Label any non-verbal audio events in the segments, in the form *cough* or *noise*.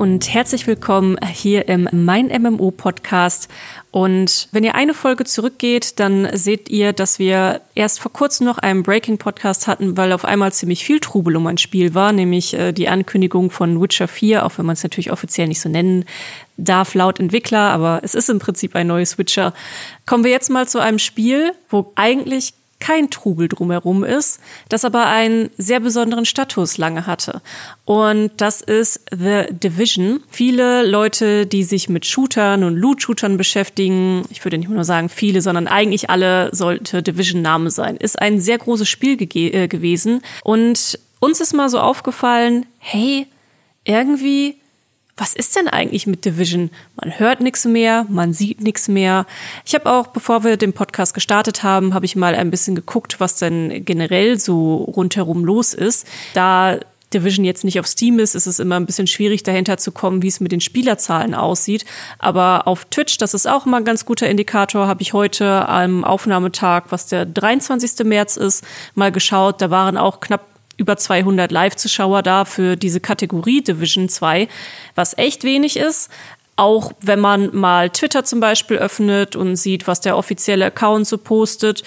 und herzlich willkommen hier im Mein MMO Podcast. Und wenn ihr eine Folge zurückgeht, dann seht ihr, dass wir erst vor kurzem noch einen Breaking Podcast hatten, weil auf einmal ziemlich viel Trubel um ein Spiel war, nämlich äh, die Ankündigung von Witcher 4, auch wenn man es natürlich offiziell nicht so nennen darf laut Entwickler, aber es ist im Prinzip ein neues Witcher. Kommen wir jetzt mal zu einem Spiel, wo eigentlich kein Trubel drumherum ist, das aber einen sehr besonderen Status lange hatte. Und das ist The Division. Viele Leute, die sich mit Shootern und Loot-Shootern beschäftigen, ich würde nicht nur sagen viele, sondern eigentlich alle sollte Division Name sein, ist ein sehr großes Spiel äh, gewesen. Und uns ist mal so aufgefallen, hey, irgendwie was ist denn eigentlich mit Division? Man hört nichts mehr, man sieht nichts mehr. Ich habe auch, bevor wir den Podcast gestartet haben, habe ich mal ein bisschen geguckt, was denn generell so rundherum los ist. Da Division jetzt nicht auf Steam ist, ist es immer ein bisschen schwierig, dahinter zu kommen, wie es mit den Spielerzahlen aussieht. Aber auf Twitch, das ist auch immer ein ganz guter Indikator, habe ich heute am Aufnahmetag, was der 23. März ist, mal geschaut. Da waren auch knapp über 200 Live-Zuschauer da für diese Kategorie Division 2, was echt wenig ist. Auch wenn man mal Twitter zum Beispiel öffnet und sieht, was der offizielle Account so postet,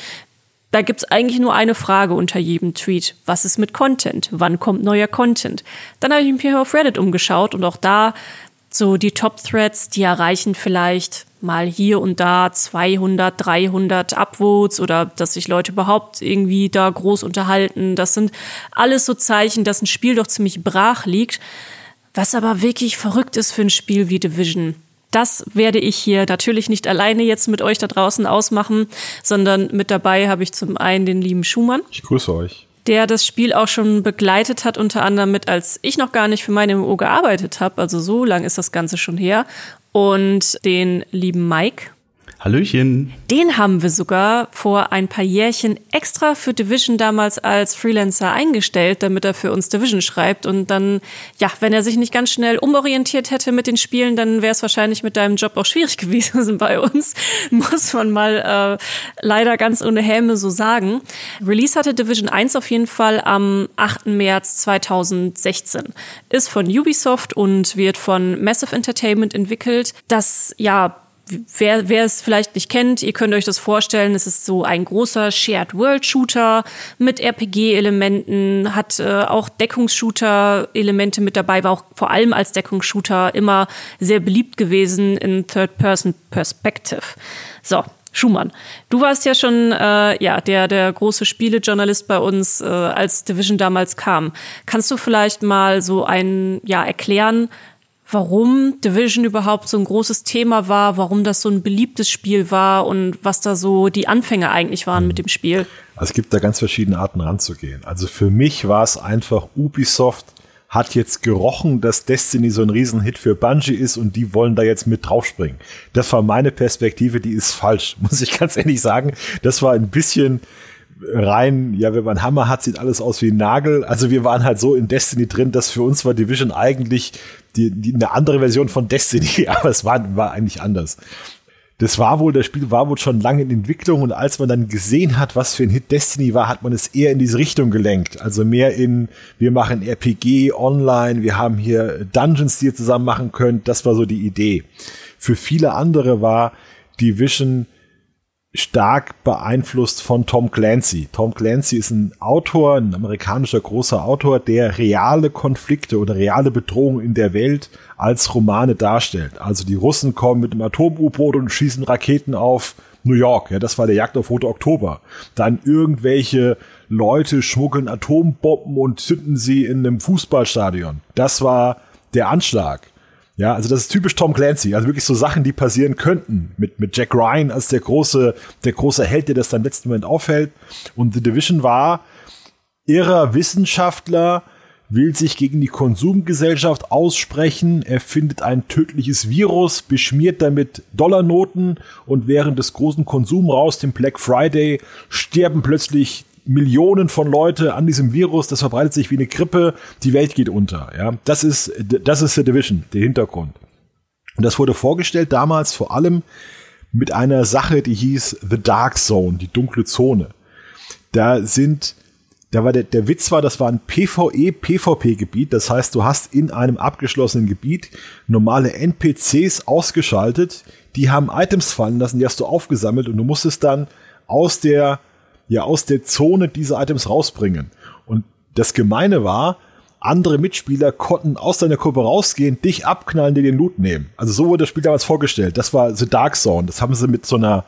da gibt es eigentlich nur eine Frage unter jedem Tweet. Was ist mit Content? Wann kommt neuer Content? Dann habe ich mich auf Reddit umgeschaut und auch da so die Top-Threads, die erreichen vielleicht mal hier und da 200, 300 Upvotes oder dass sich Leute überhaupt irgendwie da groß unterhalten. Das sind alles so Zeichen, dass ein Spiel doch ziemlich brach liegt. Was aber wirklich verrückt ist für ein Spiel wie Division. Das werde ich hier natürlich nicht alleine jetzt mit euch da draußen ausmachen, sondern mit dabei habe ich zum einen den lieben Schumann. Ich grüße euch der das Spiel auch schon begleitet hat, unter anderem mit, als ich noch gar nicht für meine MMO gearbeitet habe. Also so lang ist das Ganze schon her. Und den lieben Mike. Hallöchen. Den haben wir sogar vor ein paar Jährchen extra für Division damals als Freelancer eingestellt, damit er für uns Division schreibt. Und dann, ja, wenn er sich nicht ganz schnell umorientiert hätte mit den Spielen, dann wäre es wahrscheinlich mit deinem Job auch schwierig *laughs* gewesen bei uns. *laughs* Muss man mal äh, leider ganz ohne Häme so sagen. Release hatte Division 1 auf jeden Fall am 8. März 2016. Ist von Ubisoft und wird von Massive Entertainment entwickelt. Das, ja, wer, wer es vielleicht nicht kennt, ihr könnt euch das vorstellen, es ist so ein großer Shared World Shooter mit RPG-Elementen, hat äh, auch Deckungsshooter-Elemente mit dabei, war auch vor allem als Deckungsshooter immer sehr beliebt gewesen in Third-Person-Perspective. So, Schumann, du warst ja schon äh, ja der der große Spielejournalist bei uns, äh, als Division damals kam. Kannst du vielleicht mal so ein ja erklären, warum Division überhaupt so ein großes Thema war, warum das so ein beliebtes Spiel war und was da so die Anfänge eigentlich waren mit dem Spiel. Also es gibt da ganz verschiedene Arten ranzugehen. Also für mich war es einfach Ubisoft hat jetzt gerochen, dass Destiny so ein Riesenhit für Bungie ist und die wollen da jetzt mit draufspringen. Das war meine Perspektive, die ist falsch, *laughs* muss ich ganz ehrlich sagen. Das war ein bisschen rein, ja, wenn man Hammer hat, sieht alles aus wie ein Nagel. Also wir waren halt so in Destiny drin, dass für uns war Division eigentlich die, die eine andere Version von Destiny, *laughs* aber es war, war eigentlich anders. Das war wohl, das Spiel war wohl schon lange in Entwicklung und als man dann gesehen hat, was für ein Hit Destiny war, hat man es eher in diese Richtung gelenkt. Also mehr in, wir machen RPG online, wir haben hier Dungeons, die ihr zusammen machen könnt. Das war so die Idee. Für viele andere war Division stark beeinflusst von Tom Clancy. Tom Clancy ist ein Autor, ein amerikanischer großer Autor, der reale Konflikte oder reale Bedrohungen in der Welt als Romane darstellt. Also die Russen kommen mit einem Atom-U-Boot und schießen Raketen auf New York. Ja, das war der Jagd auf Rote Oktober. Dann irgendwelche Leute schmuggeln Atombomben und zünden sie in einem Fußballstadion. Das war der Anschlag. Ja, also das ist typisch Tom Clancy. Also wirklich so Sachen, die passieren könnten. Mit, mit Jack Ryan als der große, der große Held, der das dann im letzten Moment aufhält. Und The Division war irrer Wissenschaftler, will sich gegen die Konsumgesellschaft aussprechen. Er findet ein tödliches Virus, beschmiert damit Dollarnoten und während des großen Konsumraus, dem Black Friday, sterben plötzlich Millionen von Leute an diesem Virus, das verbreitet sich wie eine Grippe, die Welt geht unter. Ja, das ist das ist The Division, der Hintergrund. Und das wurde vorgestellt damals vor allem mit einer Sache, die hieß The Dark Zone, die dunkle Zone. Da sind Da war der, der Witz war, das war ein PvE-PvP-Gebiet. Das heißt, du hast in einem abgeschlossenen Gebiet normale NPCs ausgeschaltet, die haben Items fallen lassen, die hast du aufgesammelt und du musstest dann aus der, ja, aus der Zone diese Items rausbringen. Und das Gemeine war, andere Mitspieler konnten aus deiner Gruppe rausgehen, dich abknallen, dir den Loot nehmen. Also so wurde das Spiel damals vorgestellt. Das war The Dark Zone. Das haben sie mit so einer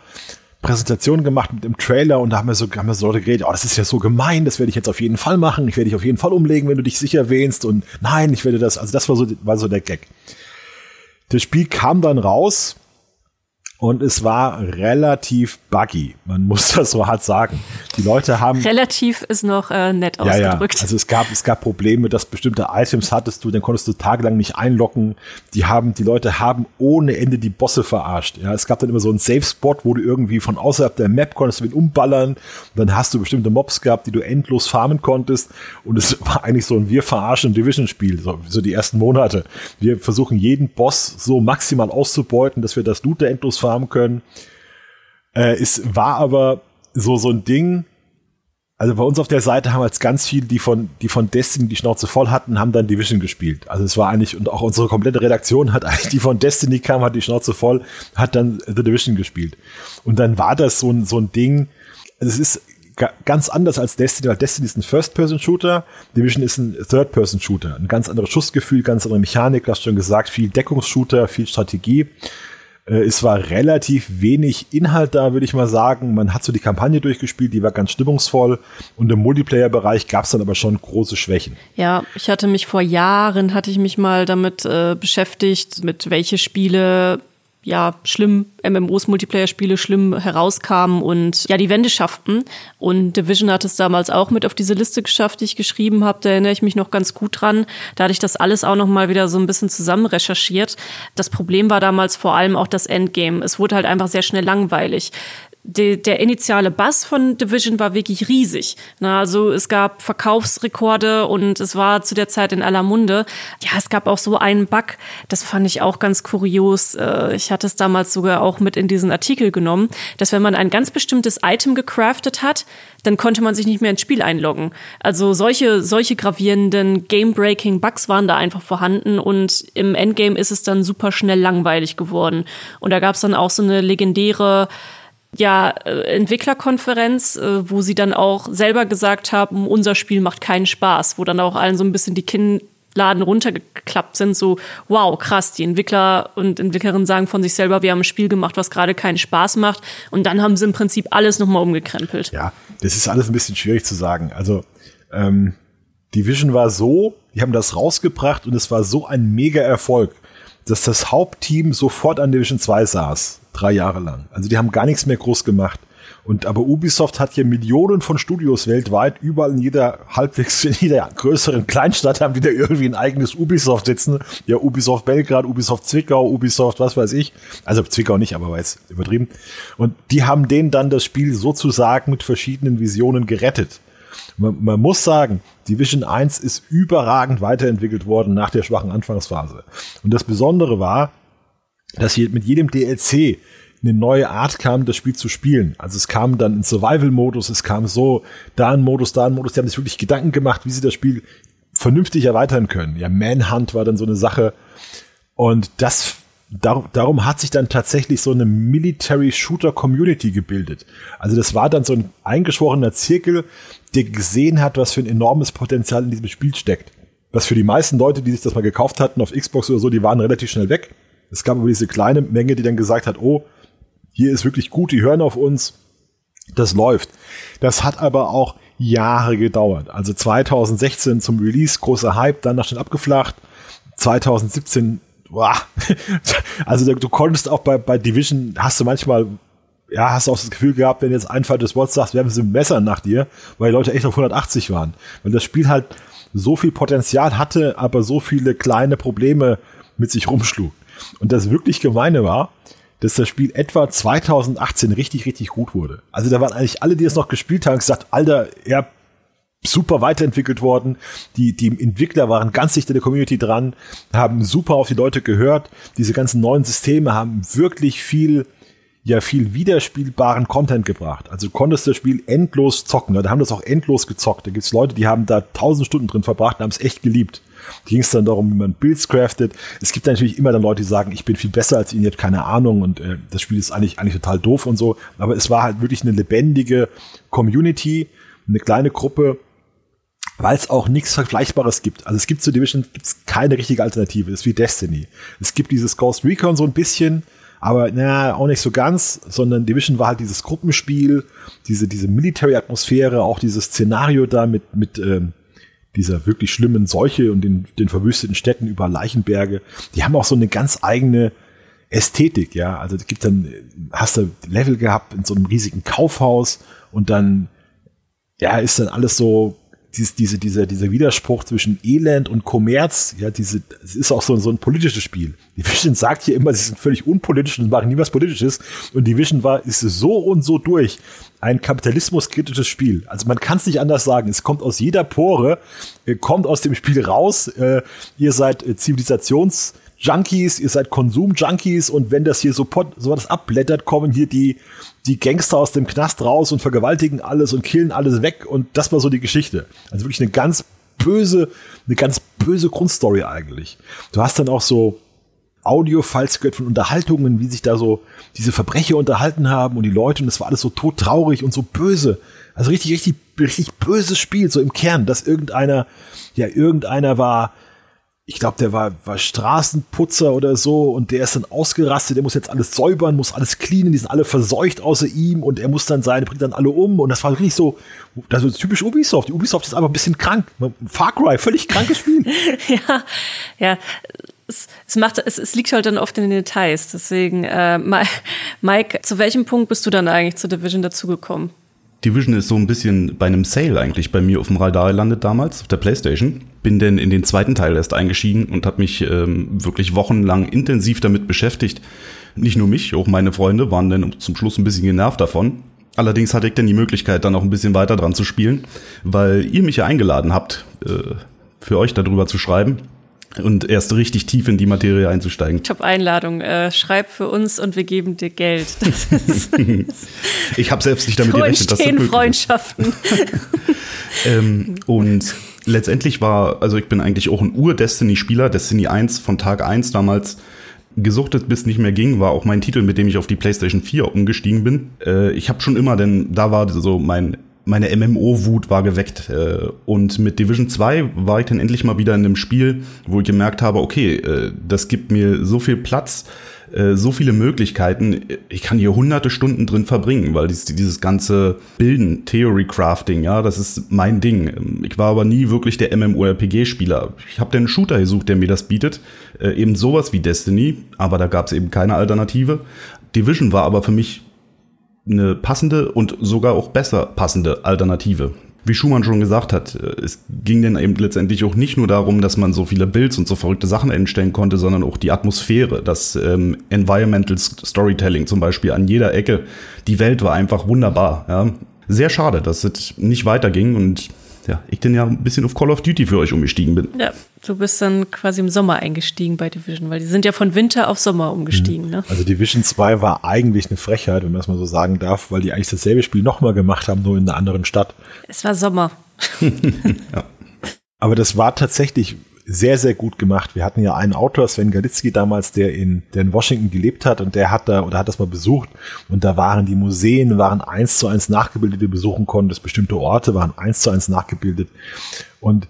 Präsentation gemacht mit dem Trailer und da haben wir so, haben wir so geredet, oh, das ist ja so gemein, das werde ich jetzt auf jeden Fall machen, ich werde dich auf jeden Fall umlegen, wenn du dich sicher wähnst und nein, ich werde das, also das war so, war so der Gag. Das Spiel kam dann raus und es war relativ buggy. Man muss *laughs* das so hart sagen. Die Leute haben. Relativ ist noch äh, nett ja, ausgedrückt. Ja. Also es gab, es gab Probleme, dass bestimmte Items hattest du, dann konntest du tagelang nicht einloggen. Die haben, die Leute haben ohne Ende die Bosse verarscht. Ja, es gab dann immer so einen Safe-Spot, wo du irgendwie von außerhalb der Map konntest du ihn umballern. Und dann hast du bestimmte Mobs gehabt, die du endlos farmen konntest. Und es *laughs* war eigentlich so ein Wir verarschen Division-Spiel, so, so die ersten Monate. Wir versuchen jeden Boss so maximal auszubeuten, dass wir das Loot endlos farmen können. Äh, es war aber so, so ein Ding, also bei uns auf der Seite haben jetzt ganz viele, die von, die von Destiny die Schnauze voll hatten, haben dann Division gespielt. Also es war eigentlich, und auch unsere komplette Redaktion hat *laughs* eigentlich, die von Destiny kam, hat die Schnauze voll, hat dann The Division gespielt. Und dann war das so ein, so ein Ding, es ist ganz anders als Destiny, weil Destiny ist ein First-Person-Shooter, Division ist ein Third-Person-Shooter. Ein ganz anderes Schussgefühl, ganz andere Mechanik, hast schon gesagt, viel Deckungsshooter, viel Strategie. Äh, es war relativ wenig Inhalt da, würde ich mal sagen. Man hat so die Kampagne durchgespielt, die war ganz stimmungsvoll. Und im Multiplayer-Bereich gab es dann aber schon große Schwächen. Ja, ich hatte mich vor Jahren, hatte ich mich mal damit äh, beschäftigt, mit welche Spiele ja schlimm MMOs Multiplayer-Spiele schlimm herauskamen und ja die Wände schafften. Und Division hat es damals auch mit auf diese Liste geschafft, die ich geschrieben habe. Da erinnere ich mich noch ganz gut dran. Da hatte ich das alles auch noch mal wieder so ein bisschen zusammen recherchiert. Das Problem war damals vor allem auch das Endgame. Es wurde halt einfach sehr schnell langweilig de, der initiale Bass von Division war wirklich riesig. Na, also es gab Verkaufsrekorde und es war zu der Zeit in aller Munde. Ja, es gab auch so einen Bug, das fand ich auch ganz kurios. Äh, ich hatte es damals sogar auch mit in diesen Artikel genommen, dass wenn man ein ganz bestimmtes Item gecraftet hat, dann konnte man sich nicht mehr ins Spiel einloggen. Also solche, solche gravierenden Game-Breaking Bugs waren da einfach vorhanden und im Endgame ist es dann super schnell langweilig geworden. Und da gab es dann auch so eine legendäre ja, äh, Entwicklerkonferenz, äh, wo sie dann auch selber gesagt haben, unser Spiel macht keinen Spaß, wo dann auch allen so ein bisschen die Kinnladen runtergeklappt sind, so, wow, krass, die Entwickler und Entwicklerinnen sagen von sich selber, wir haben ein Spiel gemacht, was gerade keinen Spaß macht. Und dann haben sie im Prinzip alles nochmal umgekrempelt. Ja, das ist alles ein bisschen schwierig zu sagen. Also, ähm, Division war so, die haben das rausgebracht und es war so ein mega Erfolg, dass das Hauptteam sofort an Division 2 saß drei Jahre lang. Also die haben gar nichts mehr groß gemacht. Und aber Ubisoft hat hier Millionen von Studios weltweit, überall in jeder halbwegs in jeder größeren Kleinstadt haben die da irgendwie ein eigenes Ubisoft sitzen. Ja, Ubisoft Belgrad, Ubisoft Zwickau, Ubisoft, was weiß ich. Also Zwickau nicht, aber jetzt übertrieben. Und die haben denen dann das Spiel sozusagen mit verschiedenen Visionen gerettet. Man, man muss sagen, Division 1 ist überragend weiterentwickelt worden nach der schwachen Anfangsphase. Und das Besondere war, dass hier mit jedem DLC eine neue Art kam, das Spiel zu spielen. Also es kam dann in Survival-Modus, es kam so, da ein Modus, da ein Modus. Die haben sich wirklich Gedanken gemacht, wie sie das Spiel vernünftig erweitern können. Ja, Manhunt war dann so eine Sache. Und das, dar, darum hat sich dann tatsächlich so eine Military-Shooter-Community gebildet. Also das war dann so ein eingeschworener Zirkel, der gesehen hat, was für ein enormes Potenzial in diesem Spiel steckt. Was für die meisten Leute, die sich das mal gekauft hatten auf Xbox oder so, die waren relativ schnell weg es gab aber diese kleine Menge, die dann gesagt hat, oh, hier ist wirklich gut, die hören auf uns, das läuft. Das hat aber auch Jahre gedauert. Also 2016 zum Release, großer Hype, dann nach schnell abgeflacht. 2017, boah, *laughs* also du konntest auch bei, bei Division, hast du manchmal, ja, hast du auch das Gefühl gehabt, wenn jetzt ein Fall des Wortes sagst, wir haben sie Messer nach dir, weil die Leute echt auf 180 waren. Weil das Spiel halt so viel Potenzial hatte, aber so viele kleine Probleme mit sich rumschlug. Und das wirklich Gemeine war, dass das Spiel etwa 2018 richtig, richtig gut wurde. Also da waren eigentlich alle, die es noch gespielt haben, gesagt, Alter, ja, super weiterentwickelt worden. Die, die Entwickler waren ganz dicht in der Community dran, haben super auf die Leute gehört. Diese ganzen neuen Systeme haben wirklich viel, ja viel wiederspielbaren Content gebracht. Also konntest das Spiel endlos zocken. Da haben das auch endlos gezockt. Da gibt's Leute, die haben da tausend Stunden drin verbracht und haben es echt geliebt. Ging es dann darum, wie man Builds craftet. Es gibt natürlich immer dann Leute, die sagen, ich bin viel besser als ihn, ihr habt keine Ahnung und äh, das Spiel ist eigentlich, eigentlich total doof und so. Aber es war halt wirklich eine lebendige Community, eine kleine Gruppe, weil es auch nichts Vergleichbares gibt. Also es gibt zu Division gibt's keine richtige Alternative. Es ist wie Destiny. Es gibt dieses Ghost Recon so ein bisschen, aber na, auch nicht so ganz, sondern Division war halt dieses Gruppenspiel, diese, diese Military-Atmosphäre, auch dieses Szenario da mit, mit ähm, dieser wirklich schlimmen Seuche und den, den verwüsteten Städten über Leichenberge. Die haben auch so eine ganz eigene Ästhetik, ja. Also es gibt dann, hast du Level gehabt in so einem riesigen Kaufhaus und dann, ja, ist dann alles so dies, diese, dieser, dieser Widerspruch zwischen Elend und Kommerz, ja, diese, es ist auch so, so ein politisches Spiel. Die Vision sagt hier immer, sie sind völlig unpolitisch und machen nie was Politisches. Und die Vision war, ist so und so durch. Ein kapitalismuskritisches Spiel. Also man kann es nicht anders sagen. Es kommt aus jeder Pore, äh, kommt aus dem Spiel raus. Äh, ihr seid äh, Zivilisations- Junkies, ihr seid Konsum-Junkies und wenn das hier so, so was abblättert, kommen hier die, die Gangster aus dem Knast raus und vergewaltigen alles und killen alles weg und das war so die Geschichte. Also wirklich eine ganz böse, eine ganz böse Grundstory eigentlich. Du hast dann auch so Audio-Files gehört von Unterhaltungen, wie sich da so diese Verbrecher unterhalten haben und die Leute und das war alles so todtraurig und so böse. Also richtig, richtig, richtig böses Spiel, so im Kern, dass irgendeiner, ja, irgendeiner war, ich glaube, der war, war Straßenputzer oder so und der ist dann ausgerastet, der muss jetzt alles säubern, muss alles cleanen, die sind alle verseucht außer ihm und er muss dann seine, bringt dann alle um und das war wirklich so, das ist typisch Ubisoft. Die Ubisoft ist einfach ein bisschen krank. Far Cry, völlig krankes Spiel. *laughs* ja, ja. Es, es, macht, es, es liegt halt dann oft in den Details. Deswegen, äh, Mike, zu welchem Punkt bist du dann eigentlich zur Division dazugekommen? Division ist so ein bisschen bei einem Sale eigentlich bei mir auf dem Radar gelandet damals, auf der Playstation. Bin dann in den zweiten Teil erst eingestiegen und habe mich ähm, wirklich wochenlang intensiv damit beschäftigt. Nicht nur mich, auch meine Freunde waren dann zum Schluss ein bisschen genervt davon. Allerdings hatte ich dann die Möglichkeit, dann auch ein bisschen weiter dran zu spielen, weil ihr mich ja eingeladen habt, äh, für euch darüber zu schreiben und erst richtig tief in die Materie einzusteigen. Top-Einladung. Äh, schreib für uns und wir geben dir Geld. *laughs* *laughs* ich habe selbst nicht damit so gerechnet, dass das Freundschaften. *laughs* ähm, und letztendlich war, also ich bin eigentlich auch ein Ur-Destiny-Spieler. Destiny 1 von Tag 1 damals gesuchtet bis nicht mehr ging, war auch mein Titel, mit dem ich auf die PlayStation 4 umgestiegen bin. Äh, ich habe schon immer, denn da war so mein meine MMO-Wut war geweckt. Äh, und mit Division 2 war ich dann endlich mal wieder in einem Spiel, wo ich gemerkt habe, okay, äh, das gibt mir so viel Platz, äh, so viele Möglichkeiten. Ich kann hier hunderte Stunden drin verbringen, weil dieses ganze Bilden, Theory Crafting, ja, das ist mein Ding. Ich war aber nie wirklich der MMORPG-Spieler. Ich habe den Shooter gesucht, der mir das bietet. Eben sowas wie Destiny, aber da gab es eben keine Alternative. Division war aber für mich eine passende und sogar auch besser passende Alternative. Wie Schumann schon gesagt hat, äh, es ging denn eben letztendlich auch nicht nur darum, dass man so viele Builds und so verrückte Sachen entstellen konnte, sondern auch die Atmosphäre, das ähm, Environmental Storytelling zum Beispiel an jeder Ecke. Die Welt war einfach wunderbar. Ja. Sehr schade, dass es nicht weiterging und ja, ich denn ja ein bisschen auf Call of Duty für euch umgestiegen bin. Ja, du bist dann quasi im Sommer eingestiegen bei Division, weil die sind ja von Winter auf Sommer umgestiegen. Mhm. Ne? Also Division 2 war eigentlich eine Frechheit, wenn man das mal so sagen darf, weil die eigentlich dasselbe Spiel nochmal gemacht haben, nur in einer anderen Stadt. Es war Sommer. *laughs* ja. Aber das war tatsächlich sehr, sehr gut gemacht. Wir hatten ja einen Autor, Sven Galitzki damals, der in, der in Washington gelebt hat und der hat da oder hat das mal besucht und da waren die Museen, waren eins zu eins nachgebildet, die du besuchen konntest. Bestimmte Orte waren eins zu eins nachgebildet. Und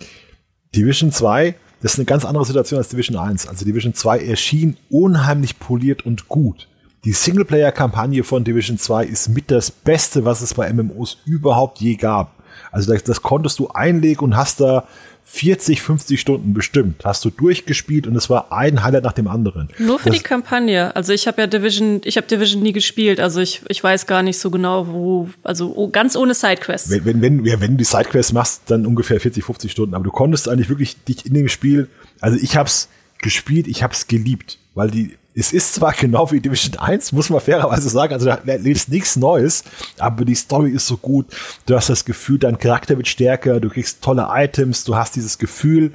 Division 2, das ist eine ganz andere Situation als Division 1. Also Division 2 erschien unheimlich poliert und gut. Die Singleplayer-Kampagne von Division 2 ist mit das Beste, was es bei MMOs überhaupt je gab. Also das, das konntest du einlegen und hast da 40, 50 Stunden bestimmt hast du durchgespielt und es war ein Highlight nach dem anderen. Nur für das, die Kampagne. Also ich habe ja Division, ich habe Division nie gespielt, also ich, ich weiß gar nicht so genau, wo, also ganz ohne Sidequests. Wenn, wenn, wenn, ja, wenn du die Sidequests machst, dann ungefähr 40, 50 Stunden. Aber du konntest eigentlich wirklich dich in dem Spiel, also ich hab's gespielt, ich hab's geliebt, weil die es ist zwar genau wie Division 1, muss man fairerweise sagen, also da erlebst nichts Neues, aber die Story ist so gut. Du hast das Gefühl, dein Charakter wird stärker, du kriegst tolle Items, du hast dieses Gefühl,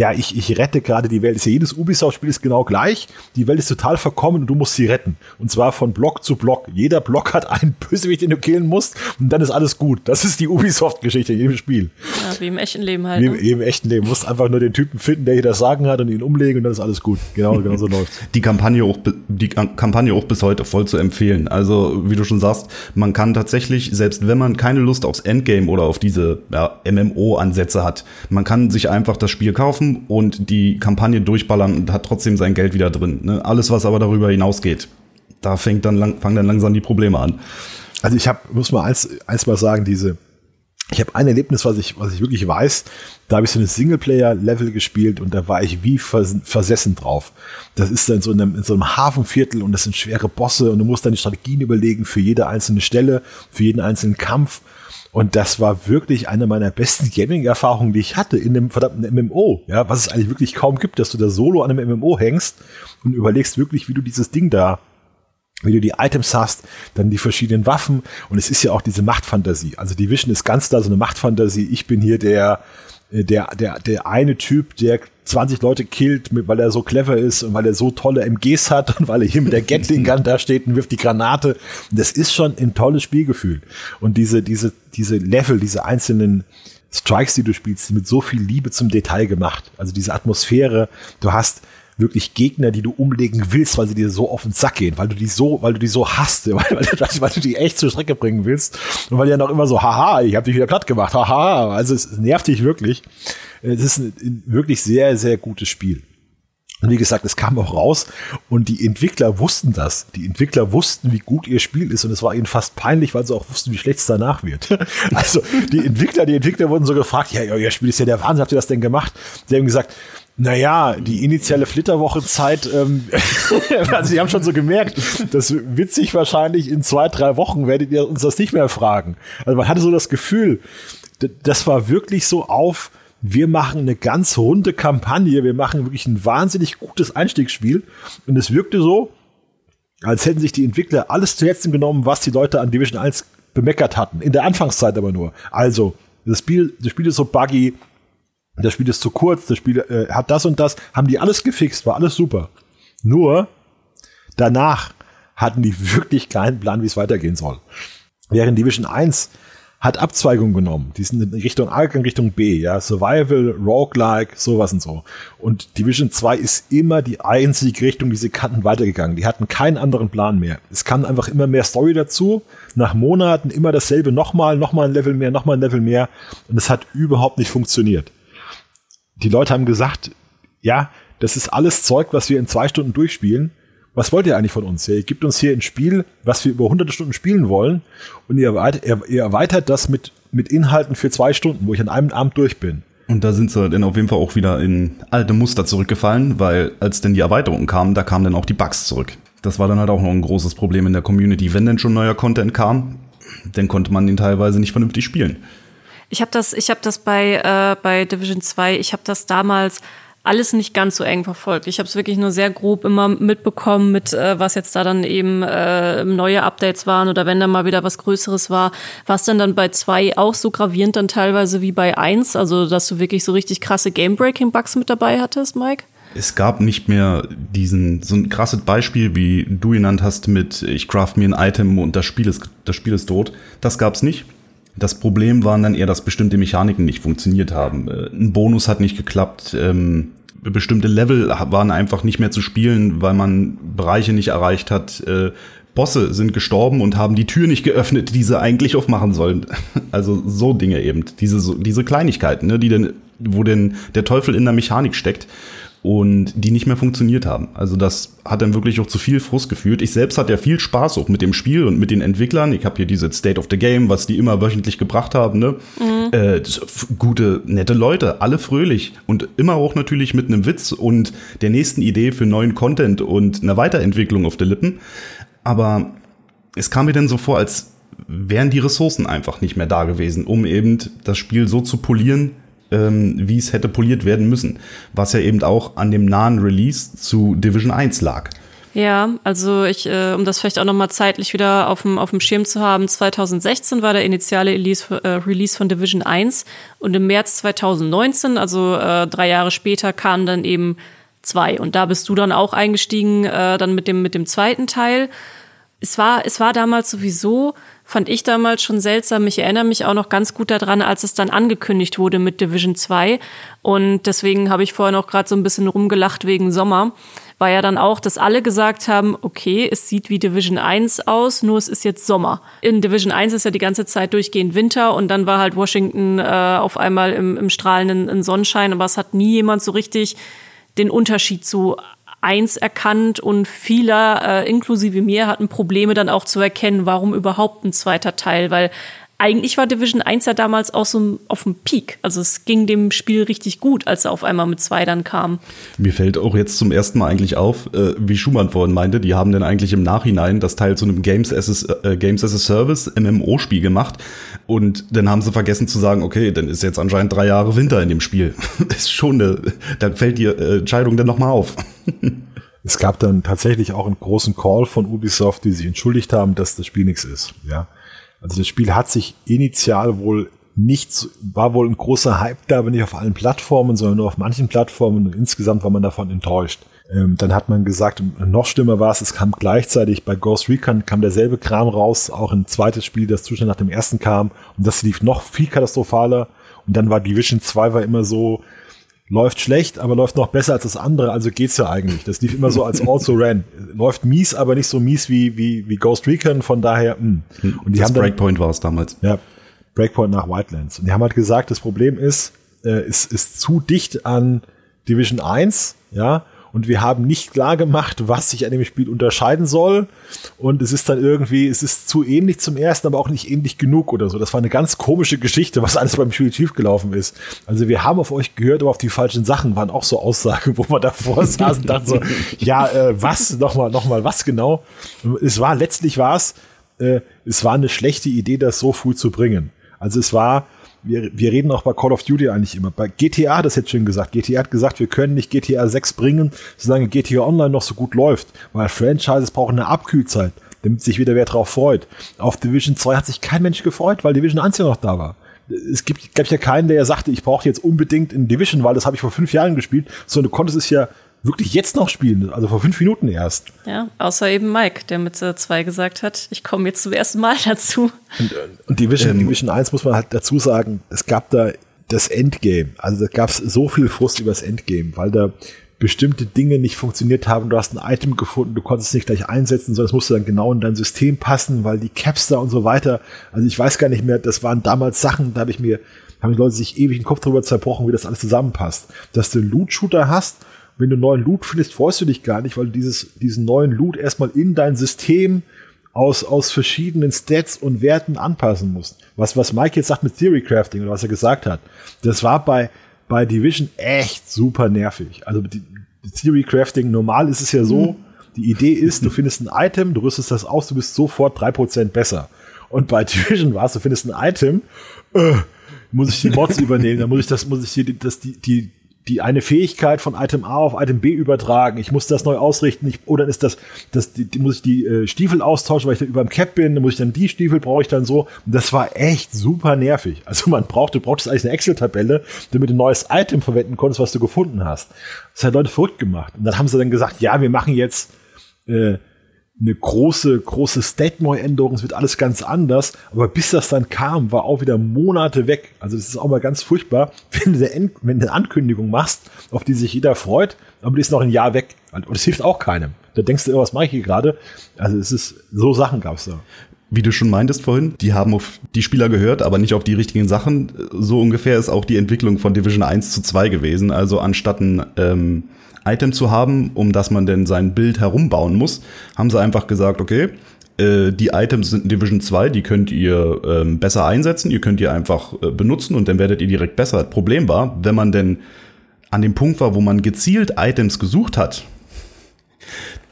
ja, ich, ich rette gerade die Welt. Ist ja jedes Ubisoft-Spiel ist genau gleich. Die Welt ist total verkommen und du musst sie retten. Und zwar von Block zu Block. Jeder Block hat einen *laughs* Bösewicht, den du killen musst und dann ist alles gut. Das ist die Ubisoft-Geschichte in jedem Spiel. Ja, wie im echten Leben halt. Wie im, ne? im echten Leben. Du musst einfach nur den Typen finden, der hier das Sagen hat und ihn umlegen und dann ist alles gut. Genau, genau so *laughs* läuft. Die Kampagne auch, die Kampagne auch bis heute voll zu empfehlen. Also, wie du schon sagst, man kann tatsächlich, selbst wenn man keine Lust aufs Endgame oder auf diese ja, MMO-Ansätze hat, man kann sich einfach das Spiel kaufen und die Kampagne durchballern und hat trotzdem sein Geld wieder drin. Ne? Alles, was aber darüber hinausgeht, da fängt dann lang, fangen dann langsam die Probleme an. Also ich habe, muss mal eins, eins mal sagen, diese, ich habe ein Erlebnis, was ich, was ich wirklich weiß. Da habe ich so eine Singleplayer-Level gespielt und da war ich wie vers versessen drauf. Das ist dann so in, einem, in so einem Hafenviertel und das sind schwere Bosse und du musst dann die Strategien überlegen für jede einzelne Stelle, für jeden einzelnen Kampf. Und das war wirklich eine meiner besten Gaming-Erfahrungen, die ich hatte in einem verdammten MMO. Ja, was es eigentlich wirklich kaum gibt, dass du da solo an einem MMO hängst und überlegst wirklich, wie du dieses Ding da wie du die Items hast, dann die verschiedenen Waffen und es ist ja auch diese Machtfantasie. Also die Vision ist ganz da so eine Machtfantasie. Ich bin hier der äh, der der der eine Typ, der 20 Leute killt, weil er so clever ist und weil er so tolle MGs hat und weil er hier mit der *laughs* Gatling Gun da steht und wirft die Granate. Das ist schon ein tolles Spielgefühl. Und diese diese diese Level, diese einzelnen Strikes, die du spielst, sind mit so viel Liebe zum Detail gemacht. Also diese Atmosphäre, du hast wirklich Gegner, die du umlegen willst, weil sie dir so auf den Sack gehen, weil du die so, weil du die so hasst, *laughs* weil, weil, du, weil du die echt zur Strecke bringen willst und weil die dann auch immer so, haha, ich habe dich wieder platt gemacht, haha, also es nervt dich wirklich. Es ist ein, wirklich sehr, sehr gutes Spiel. Und wie gesagt, es kam auch raus und die Entwickler wussten das. Die Entwickler wussten, wie gut ihr Spiel ist und es war ihnen fast peinlich, weil sie auch wussten, wie schlecht es danach wird. *laughs* Also die Entwickler, die Entwickler wurden so gefragt, ja, euer Spiel ist ja der Wahnsinn, habt ihr das denn gemacht? Sie haben gesagt, naja, die initiale Flitterwochenzeit, ähm, *laughs* also Sie haben schon so gemerkt, das sich wahrscheinlich in zwei, drei Wochen werdet ihr uns das nicht mehr fragen. Also man hatte so das Gefühl, das war wirklich so auf, wir machen eine ganz runde Kampagne, wir machen wirklich ein wahnsinnig gutes Einstiegsspiel und es wirkte so, als hätten sich die Entwickler alles zu Herzen genommen, was die Leute an Division 1 bemeckert hatten, in der Anfangszeit aber nur. Also, das Spiel, das Spiel ist so buggy, das Spiel ist zu kurz, das Spiel äh, hat das und das, haben die alles gefixt, war alles super. Nur danach hatten die wirklich keinen Plan, wie es weitergehen soll. Während Division 1 hat Abzweigungen genommen. Die sind in Richtung A in Richtung B, ja. Survival, Roguelike, sowas und so. Und Division 2 ist immer die einzige Richtung, die sie kannten, weitergegangen. Die hatten keinen anderen Plan mehr. Es kam einfach immer mehr Story dazu. Nach Monaten immer dasselbe nochmal, nochmal ein Level mehr, nochmal ein Level mehr. Und es hat überhaupt nicht funktioniert die Leute haben gesagt, ja, das ist alles Zeug, was wir in zwei Stunden durchspielen. Was wollt ihr eigentlich von uns? Ihr gebt uns hier ein Spiel, was wir über hunderte Stunden spielen wollen und ihr erweitert, ihr erweitert das mit, mit Inhalten für zwei Stunden, wo ich an einem Abend durch bin. Und da sind sie dann auf jeden Fall auch wieder in alte Muster zurückgefallen, weil als denn die Erweiterungen kamen, da kamen dann auch die Bugs zurück. Das war dann halt auch noch ein großes Problem in der Community. Wenn denn schon neuer Content kam, dann konnte man ihn teilweise nicht vernünftig spielen. Ich habe das, ich habe das bei, äh, bei Division 2, ich habe das damals alles nicht ganz so eng verfolgt. Ich habe es wirklich nur sehr grob immer mitbekommen, mit äh, was jetzt da dann eben äh, neue Updates waren oder wenn da mal wieder was Größeres war. Was denn dann bei zwei auch so gravierend dann teilweise wie bei eins, also dass du wirklich so richtig krasse Game-Breaking-Bugs mit dabei hattest, Mike? Es gab nicht mehr diesen so ein krasses Beispiel, wie du genannt hast, mit ich craft mir ein Item und das Spiel ist das Spiel ist tot. Das gab's nicht. Das Problem waren dann eher, dass bestimmte Mechaniken nicht funktioniert haben. Äh, ein Bonus hat nicht geklappt. Ähm, bestimmte Level waren einfach nicht mehr zu spielen, weil man Bereiche nicht erreicht hat. Äh, Bosse sind gestorben und haben die Tür nicht geöffnet, die sie eigentlich aufmachen sollen. *laughs* Also so Dinge eben. Diese, diese Kleinigkeiten, ne, die denn, wo denn der Teufel in der Mechanik steckt und die nicht mehr funktioniert haben. Also das hat dann wirklich auch zu viel Frust geführt. Ich selbst hatte ja viel Spaß auch mit dem Spiel und mit den Entwicklern. Ich habe hier diese State of the Game, was die immer wöchentlich gebracht haben. Ne? Mhm. Äh, gute, nette Leute, alle fröhlich und immer auch natürlich mit einem Witz und der nächsten Idee für neuen Content und einer Weiterentwicklung auf der Lippen. Aber es kam mir dann so vor, als wären die Ressourcen einfach nicht mehr da gewesen, um eben das Spiel so zu polieren, ähm, wie es hätte poliert werden müssen. Was ja eben auch an dem nahen Release zu Division 1 lag. Ja, also ich, äh, um das vielleicht auch nochmal zeitlich wieder auf dem, auf dem Schirm zu haben, 2016 war der initiale Release, äh, Release von Division 1 und im März 2019, also äh, drei Jahre später, kam dann eben zwei. Und da bist du dann auch eingestiegen, äh, dann mit dem, mit dem zweiten Teil. Es war, es war damals sowieso, fand ich damals schon seltsam. Ich erinnere mich auch noch ganz gut daran, als es dann angekündigt wurde mit Division 2. Und deswegen habe ich vorher noch gerade so ein bisschen rumgelacht wegen Sommer. War ja dann auch, dass alle gesagt haben, okay, es sieht wie Division 1 aus, nur es ist jetzt Sommer. In Division 1 ist ja die ganze Zeit durchgehend Winter und dann war halt Washington äh, auf einmal im, im strahlenden Sonnenschein, aber es hat nie jemand so richtig den Unterschied zu eins erkannt und viele, äh, inklusive mir, hatten Probleme dann auch zu erkennen, warum überhaupt ein zweiter Teil, weil eigentlich war Division 1 ja damals auch so auf dem Peak. Also es ging dem Spiel richtig gut, als er auf einmal mit zwei dann kam. Mir fällt auch jetzt zum ersten Mal eigentlich auf, äh, wie Schumann vorhin meinte, die haben dann eigentlich im Nachhinein das Teil zu einem Games as a, äh, Games as a Service MMO-Spiel gemacht. Und dann haben sie vergessen zu sagen, okay, dann ist jetzt anscheinend drei Jahre Winter in dem Spiel. *laughs* ist schon eine, da fällt die äh, Entscheidung dann nochmal auf. *laughs* es gab dann tatsächlich auch einen großen Call von Ubisoft, die sich entschuldigt haben, dass das Spiel nichts ist. Ja. Also das Spiel hat sich initial wohl nicht, war wohl ein großer Hype da, aber nicht auf allen Plattformen, sondern nur auf manchen Plattformen. Und insgesamt war man davon enttäuscht. Ähm, dann hat man gesagt, noch schlimmer war es, es kam gleichzeitig bei Ghost Recon kam derselbe Kram raus, auch ein zweites Spiel, das Zustand nach dem ersten kam. Und das lief noch viel katastrophaler. Und dann war Division 2 war immer so, läuft schlecht, aber läuft noch besser als das andere, also geht's ja eigentlich. Das lief immer so als *laughs* also ran. Läuft mies, aber nicht so mies wie, wie, wie Ghost Recon, von daher, mh. Hm. Und die das haben dann, Breakpoint war es damals. Ja, Breakpoint nach Wildlands. Und die haben halt gesagt, das Problem ist, äh, es ist zu dicht an Division 1, ja, und wir haben nicht klar gemacht, was sich an dem Spiel unterscheiden soll. Und es ist dann irgendwie, es ist zu ähnlich zum ersten, aber auch nicht ähnlich genug oder so. Das war eine ganz komische Geschichte, was alles beim Spiel schiefgelaufen ist. Also wir haben auf euch gehört, aber auf die falschen Sachen waren auch so Aussagen, *laughs* wo man davor saß und dachte so, ja, äh, was, nochmal, nochmal, was genau? Es war, letztlich war es, äh, es war eine schlechte Idee, das so früh zu bringen. Also es war, wir, wir reden auch bei Call of Duty eigentlich immer. Bei GTA, das hätte schön gesagt. GTA hat gesagt, wir können nicht GTA 6 bringen, solange GTA Online noch so gut läuft, weil Franchises brauchen eine Abkühlzeit, damit sich wieder wer drauf freut. Auf Division 2 hat sich kein Mensch gefreut, weil Division 1 ja noch da war. Es gibt, gab ja keinen, der ja sagte, ich brauche jetzt unbedingt in Division, weil das habe ich vor fünf Jahren gespielt, sondern du konntest es ja wirklich jetzt noch spielen, also vor fünf Minuten erst. Ja, außer eben Mike, der mit äh, zwei gesagt hat, ich komme jetzt zum ersten Mal *laughs* dazu. Und, und Division, ähm, Division 1 muss man halt dazu sagen, es gab da das Endgame. Also da gab es so viel Frust über das Endgame, weil da bestimmte Dinge nicht funktioniert haben. Du hast ein Item gefunden, du konntest es nicht gleich einsetzen, sondern es musste dann genau in dein System passen, weil die Caps da und so weiter. Also ich weiß gar nicht mehr, das waren damals Sachen, da habe ich mir, haben die Leute sich ewig den Kopf drüber zerbrochen, wie das alles zusammenpasst. Dass du einen Loot-Shooter hast wenn du neuen Loot findest, freust du dich gar nicht, weil du dieses, diesen neuen Loot erstmal in dein System aus, aus verschiedenen Stats und Werten anpassen musst. Was, was Mike jetzt sagt mit Theory Crafting oder was er gesagt hat, das war bei, bei Division echt super nervig. Also die, die Theory Crafting, normal ist es ja so, die Idee ist, du findest ein Item, du rüstest das aus, du bist sofort drei Prozent besser. Und bei Division war es, du findest ein Item, äh, muss ich die Mods *laughs* übernehmen, dann muss ich das, muss ich die, das, die, die, die eine Fähigkeit von Item A auf Item B übertragen. Ich muss das neu ausrichten. Ich, oder ist das, das die, muss ich die äh, Stiefel austauschen, weil ich da über dem Cap bin. Dann muss ich dann die Stiefel brauche ich dann so. Und das war echt super nervig. Also man braucht, du brauchst eigentlich eine Excel-Tabelle, damit du ein neues Item verwenden konntest, was du gefunden hast. Das hat Leute verrückt gemacht. Und dann haben sie dann gesagt, ja, wir machen jetzt äh, eine große, große State-Neuänderung, es wird alles ganz anders. Aber bis das dann kam, war auch wieder Monate weg. Also das ist auch mal ganz furchtbar, *laughs* wenn du eine, wenn du eine Ankündigung machst, auf die sich jeder freut, aber die ist noch ein Jahr weg. Und das hilft auch keinem. Da denkst du, was mache ich hier gerade? Also es ist, so Sachen gab's da. Wie du schon meintest vorhin, die haben auf die Spieler gehört, aber nicht auf die richtigen Sachen. So ungefähr ist auch die Entwicklung von Division 1 zu 2 gewesen. Also anstatt ein ähm, Item zu haben, um das man denn sein Bild herumbauen muss, haben sie einfach gesagt, okay, äh, die Items sind in Division 2, die könnt ihr ähm, besser einsetzen, ihr könnt ihr einfach äh, benutzen und dann werdet ihr direkt besser. Problem war, wenn man denn an dem Punkt war, wo man gezielt Items gesucht hat,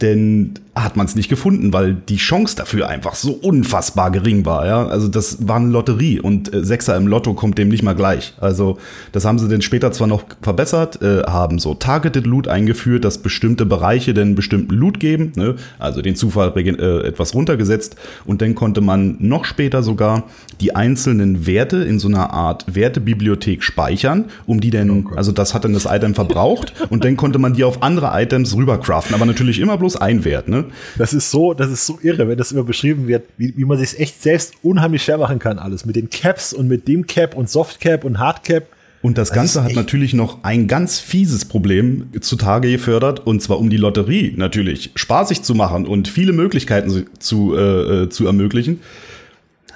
denn hat man es nicht gefunden, weil die Chance dafür einfach so unfassbar gering war. Ja? Also das war eine Lotterie und äh, Sechser im Lotto kommt dem nicht mal gleich. Also das haben sie dann später zwar noch verbessert, äh, haben so Targeted Loot eingeführt, dass bestimmte Bereiche den bestimmten Loot geben, ne? also den Zufall äh, etwas runtergesetzt und dann konnte man noch später sogar die einzelnen Werte in so einer Art Wertebibliothek speichern, um die dann, oh also das hat dann das Item verbraucht und dann konnte man die auf andere Items rübercraften, aber natürlich immer bloß ein Wert, ne? Das ist so, das ist so irre, wenn das immer beschrieben wird, wie, wie man sich echt selbst unheimlich schwer machen kann, alles. Mit den Caps und mit dem Cap und Softcap und Hardcap. Und das, das Ganze hat natürlich noch ein ganz fieses Problem zutage gefördert, und zwar um die Lotterie natürlich spaßig zu machen und viele Möglichkeiten zu, äh, äh zu ermöglichen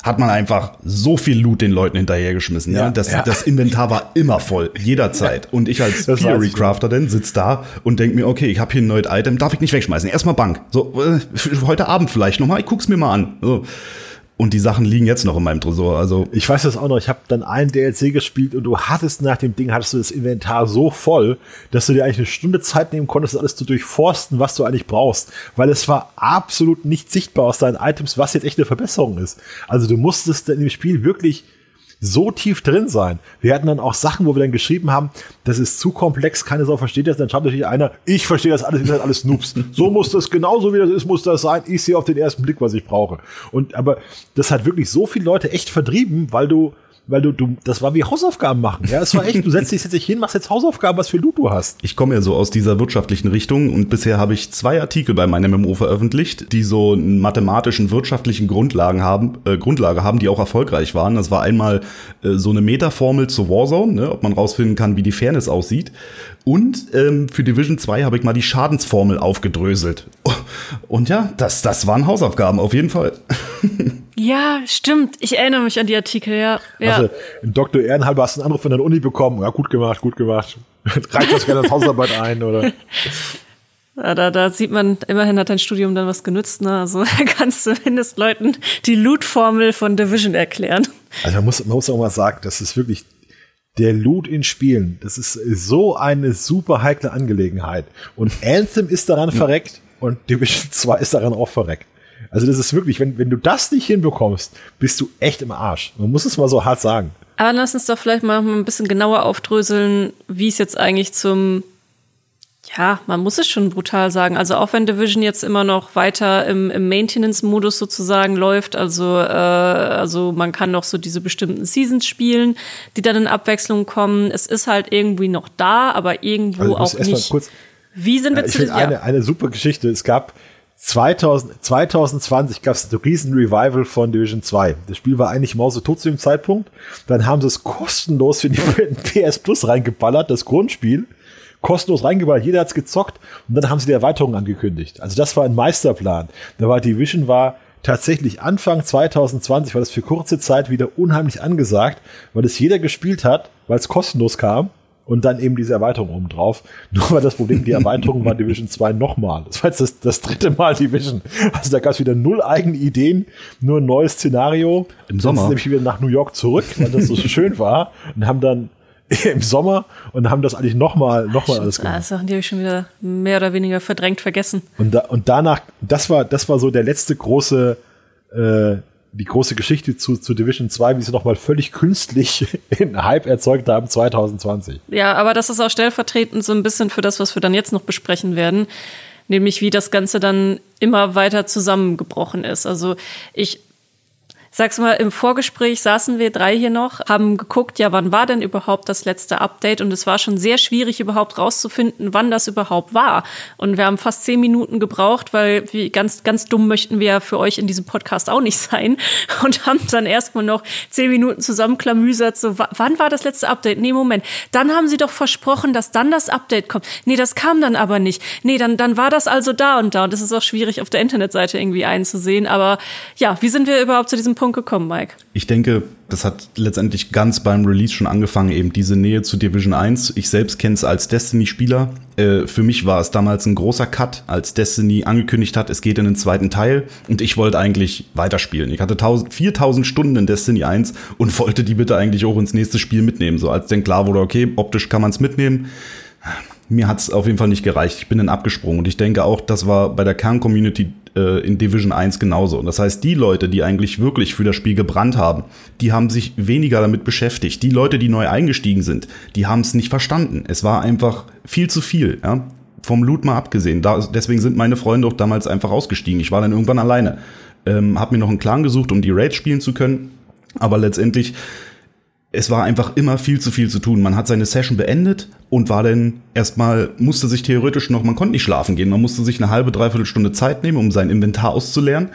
hat man einfach so viel Loot den Leuten hinterhergeschmissen. Ja, ja? Das, ja. das Inventar war immer voll, jederzeit. Und ich als *laughs* Theory Crafter dann sitz da und denk mir, okay, ich habe hier ein neues Item, darf ich nicht wegschmeißen. Erstmal Bank. So, äh, heute Abend vielleicht nochmal, ich guck's mir mal an. So. Und die Sachen liegen jetzt noch in meinem Tresor. Also ich weiß das auch noch. Ich habe dann einen DLC gespielt und du hattest nach dem Ding hattest du das Inventar so voll, dass du dir eigentlich eine Stunde Zeit nehmen konntest, alles zu durchforsten, was du eigentlich brauchst, weil es war absolut nicht sichtbar aus deinen Items, was jetzt echt eine Verbesserung ist. Also du musstest in dem Spiel wirklich so tief drin sein. Wir hatten dann auch Sachen, wo wir dann geschrieben haben, das ist zu komplex, keine Sau versteht das. Dann schreibt natürlich einer, ich verstehe das alles, ihr seid alles Noobs. So muss das, genauso wie das ist, muss das sein. Ich sehe auf den ersten Blick, was ich brauche. Und aber das hat wirklich so viele Leute echt vertrieben, weil du weil du, du, das war wie Hausaufgaben machen. Ja, es war echt, du setzt dich, setzt dich hin, machst jetzt Hausaufgaben, was für Loot du hast. Ich komme ja so aus dieser wirtschaftlichen Richtung und bisher habe ich zwei Artikel bei meinem MMO veröffentlicht, die so einen mathematischen, wirtschaftlichen Grundlagen haben, äh, Grundlage haben, die auch erfolgreich waren. Das war einmal äh, so eine Metaformel zu Warzone, ne, ob man rausfinden kann, wie die Fairness aussieht. Und ähm, für Division 2 habe ich mal die Schadensformel aufgedröselt. Und ja, das, das waren Hausaufgaben, auf jeden Fall. *laughs* Ja, stimmt. Ich erinnere mich an die Artikel, ja. ja. Also, Dr. Ehrenhalber hast du einen Anruf von der Uni bekommen. Ja, gut gemacht, gut gemacht. *laughs* Reicht das gerne als Hausarbeit ein, oder? Ja, da, da sieht man, immerhin hat dein Studium dann was genützt, ne? Also *laughs* da kannst du zumindest Leuten die Loot-Formel von Division erklären. Also man muss, man muss auch mal sagen, das ist wirklich der Loot in Spielen. Das ist so eine super heikle Angelegenheit. Und Anthem ist daran verreckt und Division *laughs* 2 ist daran auch verreckt. Also das ist wirklich, wenn, wenn du das nicht hinbekommst, bist du echt im Arsch. Man muss es mal so hart sagen. Aber lass uns doch vielleicht mal ein bisschen genauer aufdröseln, wie es jetzt eigentlich zum, ja, man muss es schon brutal sagen. Also auch wenn Division jetzt immer noch weiter im, im Maintenance-Modus sozusagen läuft, also, äh, also man kann noch so diese bestimmten Seasons spielen, die dann in Abwechslung kommen. Es ist halt irgendwie noch da, aber irgendwo also auch nicht. Kurz, wie sind wir ja, zu ja. eine, eine super Geschichte. Es gab 2000, 2020 gab es ein riesen Revival von Division 2. Das Spiel war eigentlich Mause tot zu dem Zeitpunkt. Dann haben sie es kostenlos für die *laughs* PS Plus reingeballert, das Grundspiel. Kostenlos reingeballert, jeder hat's gezockt und dann haben sie die Erweiterung angekündigt. Also das war ein Meisterplan. Da war Division war tatsächlich Anfang 2020 war das für kurze Zeit wieder unheimlich angesagt, weil es jeder gespielt hat, weil es kostenlos kam und dann eben diese Erweiterung oben drauf. *laughs* Nur war das Problem, die Erweiterung war Division 2 nochmal. Das war jetzt das, das dritte Mal Division. Also da gab es wieder null eigene Ideen, nur ein neues Szenario. Im Sommer. Dann sind nämlich wieder nach New York zurück, weil das so *laughs* schön war und haben dann *laughs* im Sommer und haben das eigentlich nochmal noch mal alles gemacht. Sachen, die habe ich schon wieder mehr oder weniger verdrängt vergessen. Und, da, und danach, das war, das war so der letzte große äh, die große Geschichte zu, zu Division 2, wie sie nochmal völlig künstlich *laughs* in Hype erzeugt haben 2020. Ja, aber das ist auch stellvertretend so ein bisschen für das, was wir dann jetzt noch besprechen werden. Nämlich wie das Ganze dann immer weiter zusammengebrochen ist. Also ich Sag's mal, im Vorgespräch saßen wir drei hier noch, haben geguckt, ja, wann war denn überhaupt das letzte Update? Und es war schon sehr schwierig, überhaupt rauszufinden, wann das überhaupt war. Und wir haben fast zehn Minuten gebraucht, weil wie ganz, ganz dumm möchten wir ja für euch in diesem Podcast auch nicht *laughs* sein. Und haben dann erstmal noch zehn Minuten zusammenklamüsert, so, wann war das letzte Update? Nee, Moment. Dann haben sie doch versprochen, dass dann das Update kommt. Nee, das kam dann aber nicht. Nee, dann, dann war das also da und da. Und das ist auch schwierig auf der Internetseite irgendwie einzusehen. Aber ja, wie sind wir überhaupt zu diesem Punkt gekommen, Mike? Ich denke, das hat letztendlich ganz beim Release schon angefangen, eben diese Nähe zu Division 1. Ich selbst kenne es als Destiny-Spieler. Äh, für mich war es damals ein großer Cut, als Destiny angekündigt hat, es geht in den zweiten Teil und ich wollte eigentlich weiterspielen. Ich hatte 1000, 4000 Stunden in Destiny 1 und wollte die bitte eigentlich auch ins nächste Spiel mitnehmen. So als dann klar wurde, okay, optisch kann man es mitnehmen mir hat es auf jeden Fall nicht gereicht. Ich bin dann abgesprungen und ich denke auch, das war bei der Kern-Community äh, in Division 1 genauso. Und das heißt, die Leute, die eigentlich wirklich für das Spiel gebrannt haben, die haben sich weniger damit beschäftigt. Die Leute, die neu eingestiegen sind, die haben es nicht verstanden. Es war einfach viel zu viel. Ja? Vom Loot mal abgesehen. Da, deswegen sind meine Freunde auch damals einfach ausgestiegen. Ich war dann irgendwann alleine. Ähm, hab mir noch einen Clan gesucht, um die Raids spielen zu können. Aber letztendlich es war einfach immer viel zu viel zu tun. Man hat seine Session beendet und war dann erstmal, musste sich theoretisch noch, man konnte nicht schlafen gehen, man musste sich eine halbe, dreiviertel Stunde Zeit nehmen, um sein Inventar auszuleeren,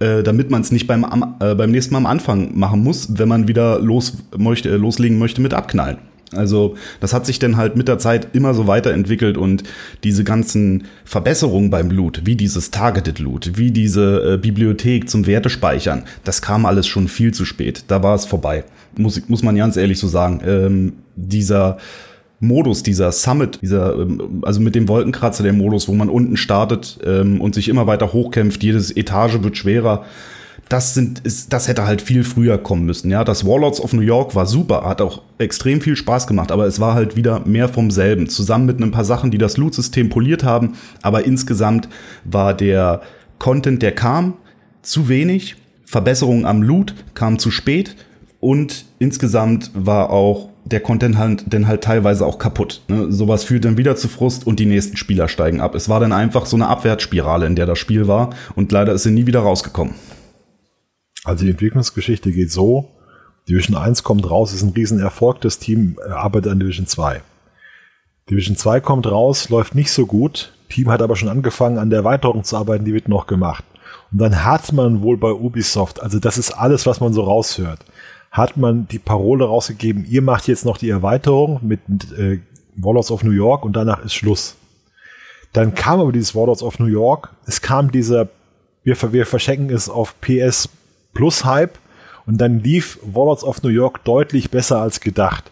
äh, damit man es nicht beim, äh, beim nächsten Mal am Anfang machen muss, wenn man wieder los möchte, äh, loslegen möchte mit Abknallen. Also das hat sich dann halt mit der Zeit immer so weiterentwickelt und diese ganzen Verbesserungen beim Loot, wie dieses Targeted Loot, wie diese äh, Bibliothek zum Wertespeichern, das kam alles schon viel zu spät. Da war es vorbei. Muss, muss man ganz ehrlich so sagen. Ähm, dieser Modus, dieser Summit, dieser, ähm, also mit dem Wolkenkratzer der Modus, wo man unten startet ähm, und sich immer weiter hochkämpft, jedes Etage wird schwerer das sind, ist, das hätte halt viel früher kommen müssen. Ja, das Warlords of New York war super, hat auch extrem viel Spaß gemacht, aber es war halt wieder mehr vom selben. Zusammen mit ein paar Sachen, die das Loot-System poliert haben, aber insgesamt war der Content, der kam, zu wenig. Verbesserungen am Loot kam zu spät und insgesamt war auch der Content halt, dann halt teilweise auch kaputt. Ne? Sowas führt dann wieder zu Frust und die nächsten Spieler steigen ab. Es war dann einfach so eine Abwärtsspirale, in der das Spiel war und leider ist sie nie wieder rausgekommen. Also die Entwicklungsgeschichte geht so, Division 1 kommt raus, ist ein Riesenerfolg, das Team äh, arbeitet an Division 2. Division 2 kommt raus, läuft nicht so gut, Team hat aber schon angefangen an der Erweiterung zu arbeiten, die wird noch gemacht. Und dann hat man wohl bei Ubisoft, also das ist alles, was man so raushört, hat man die Parole rausgegeben, ihr macht jetzt noch die Erweiterung mit äh, Warlords of New York und danach ist Schluss. Dann kam aber dieses Warlords of New York, es kam dieser, wir, wir verschenken es auf PS plus Hype und dann lief Warlords of New York deutlich besser als gedacht.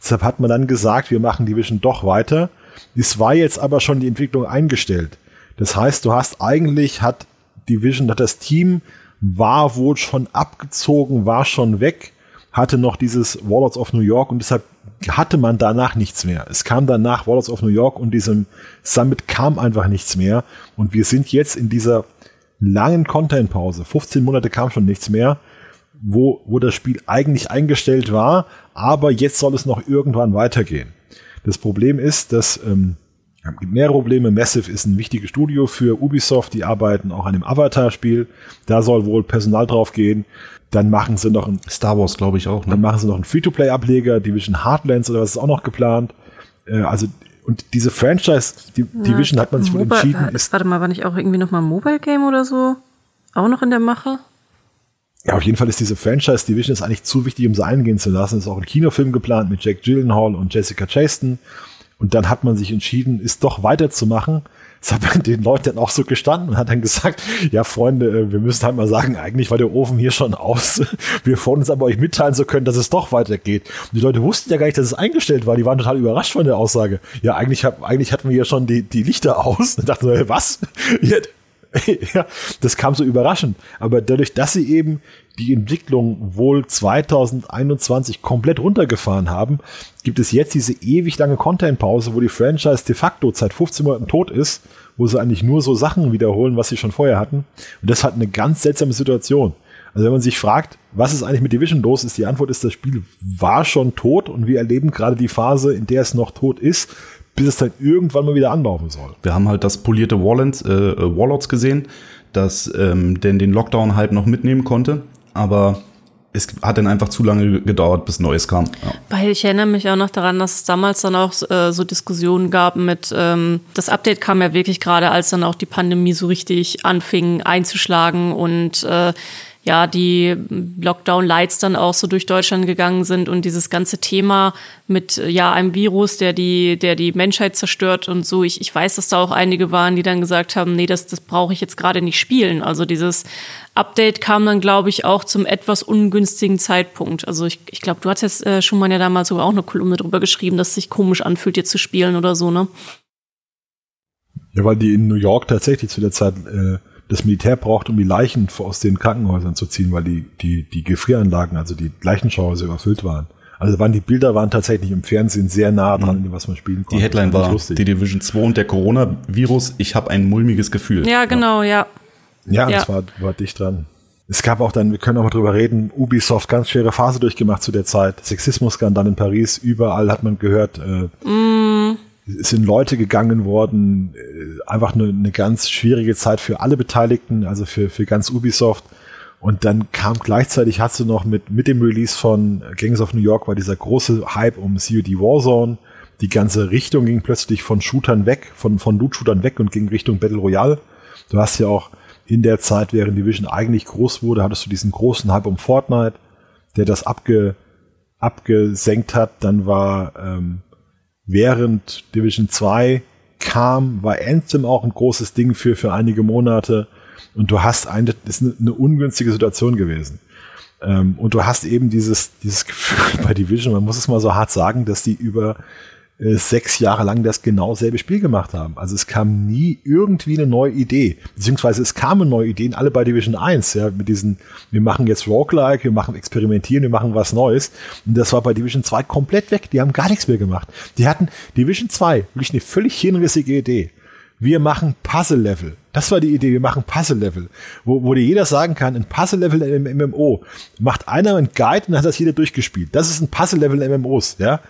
Deshalb hat man dann gesagt, wir machen Division doch weiter. Es war jetzt aber schon die Entwicklung eingestellt. Das heißt, du hast eigentlich, hat Division, hat das Team, war wohl schon abgezogen, war schon weg, hatte noch dieses Warlords of New York und deshalb hatte man danach nichts mehr. Es kam danach Warlords of New York und diesem Summit kam einfach nichts mehr. Und wir sind jetzt in dieser langen Content-Pause, 15 Monate kam schon nichts mehr, wo, wo das Spiel eigentlich eingestellt war, aber jetzt soll es noch irgendwann weitergehen. Das Problem ist, dass ähm, es gibt mehrere Probleme. Massive ist ein wichtiges Studio für Ubisoft, die arbeiten auch an dem Avatar-Spiel. Da soll wohl Personal drauf gehen. Dann machen sie noch ein Star Wars, glaube ich auch. Ne? Dann machen sie noch einen Free-to-Play-Ableger, Division Heartlands oder was ist auch noch geplant. Äh, also und diese Franchise, die ja, Division hat man sich wohl entschieden. Ist, warte mal, war nicht auch irgendwie nochmal ein Mobile Game oder so? Auch noch in der Mache? Ja, auf jeden Fall ist diese Franchise Division ist eigentlich zu wichtig, um sie eingehen zu lassen. Es ist auch ein Kinofilm geplant mit Jack Gyllenhaal und Jessica Chastain. Und dann hat man sich entschieden, es doch weiterzumachen. Das hat man den Leuten dann auch so gestanden und hat dann gesagt, ja Freunde, äh, wir müssen halt mal sagen, eigentlich war der Ofen hier schon aus. *laughs* Wir wollen uns aber euch mitteilen so können, dass es doch weitergeht. Und die Leute wussten ja gar nicht, dass es eingestellt war. Die waren total überrascht von der Aussage. Ja, eigentlich, eigentlich hatten wir ja schon die, die Lichter aus. Und dachten so, was? *laughs* ja, das kam so überraschend. Aber dadurch, dass sie eben die Entwicklung wohl 2021 komplett runtergefahren haben, gibt es jetzt diese ewig lange Content-Pause, wo die Franchise de facto seit 15 Monaten tot ist, wo sie eigentlich nur so Sachen wiederholen, was sie schon vorher hatten. Und das hat eine ganz seltsame Situation. Also wenn man sich fragt, was ist eigentlich mit Division los, ist die Antwort ist, das Spiel war schon tot und wir erleben gerade die Phase, in der es noch tot ist, bis es dann irgendwann mal wieder anlaufen soll. Wir haben halt das polierte Warlands, äh, Warlords gesehen, das ähm, denn den Lockdown halt noch mitnehmen konnte, aber es hat dann einfach zu lange gedauert, bis Neues kam. Ja. Weil ich erinnere mich auch noch daran, dass es damals dann auch äh, so Diskussionen gab mit, ähm, das Update kam ja wirklich gerade, als dann auch die Pandemie so richtig anfing einzuschlagen und äh, ja, die Lockdown-Lights dann auch so durch Deutschland gegangen sind und dieses ganze Thema mit ja einem Virus, der die, der die Menschheit zerstört und so. Ich, ich weiß, dass da auch einige waren, die dann gesagt haben, nee, das, das brauche ich jetzt gerade nicht spielen. Also dieses Update kam dann, glaube ich, auch zum etwas ungünstigen Zeitpunkt. Also ich, ich glaube, du hattest äh, schon mal ja damals sogar auch eine Kolumne drüber geschrieben, dass es sich komisch anfühlt, jetzt zu spielen oder so, ne? Ja, weil die in New York tatsächlich zu der Zeit äh, das Militär braucht, um die Leichen aus den Krankenhäusern zu ziehen, weil die, die, die Gefrieranlagen, also die Leichenschauhäuser überfüllt waren. Also waren die Bilder waren tatsächlich im Fernsehen sehr nah dran, mhm. was man spielen konnte. Die Headline war, war die Division 2 und der Coronavirus. Ich habe ein mulmiges Gefühl. Ja, genau, ja. Ja, ja. das war, war dicht dran. Es gab auch dann, wir können auch mal drüber reden, Ubisoft ganz schwere Phase durchgemacht zu der Zeit. Sexismus-Skandal in Paris, überall hat man gehört, äh, mm. Es sind Leute gegangen worden, äh, einfach eine, eine ganz schwierige Zeit für alle Beteiligten, also für, für ganz Ubisoft. Und dann kam gleichzeitig, hast du noch mit, mit dem Release von Gangs of New York war dieser große Hype um COD Warzone. Die ganze Richtung ging plötzlich von Shootern weg, von, von Loot-Shootern weg und ging Richtung Battle Royale. Du hast ja auch in der Zeit, während Division eigentlich groß wurde, hattest du diesen großen Hype um Fortnite, der das abge, abgesenkt hat. Dann war ähm, während Division 2 kam, war Anthem auch ein großes Ding für, für einige Monate. Und du hast eine, ist eine, eine ungünstige Situation gewesen. Ähm, und du hast eben dieses, dieses Gefühl *laughs* bei Division, man muss es mal so hart sagen, dass die über äh, sechs Jahre lang das genau selbe Spiel gemacht haben. Also es kam nie irgendwie eine neue Idee. Beziehungsweise es kamen neue Ideen, alle bei Division 1, ja, mit diesen, wir machen jetzt Roguelike, wir machen Experimentieren, wir machen was Neues. Und das war bei Division 2 komplett weg. Die haben gar nichts mehr gemacht. Die hatten Division 2, wirklich eine völlig hinrissige Idee. Wir machen Puzzle-Level. Das war die Idee, wir machen Puzzle-Level. Wo, wo dir jeder sagen kann, ein Puzzle-Level im MMO macht einer einen Guide und dann hat das jeder durchgespielt. Das ist ein Puzzle-Level MMOs, ja.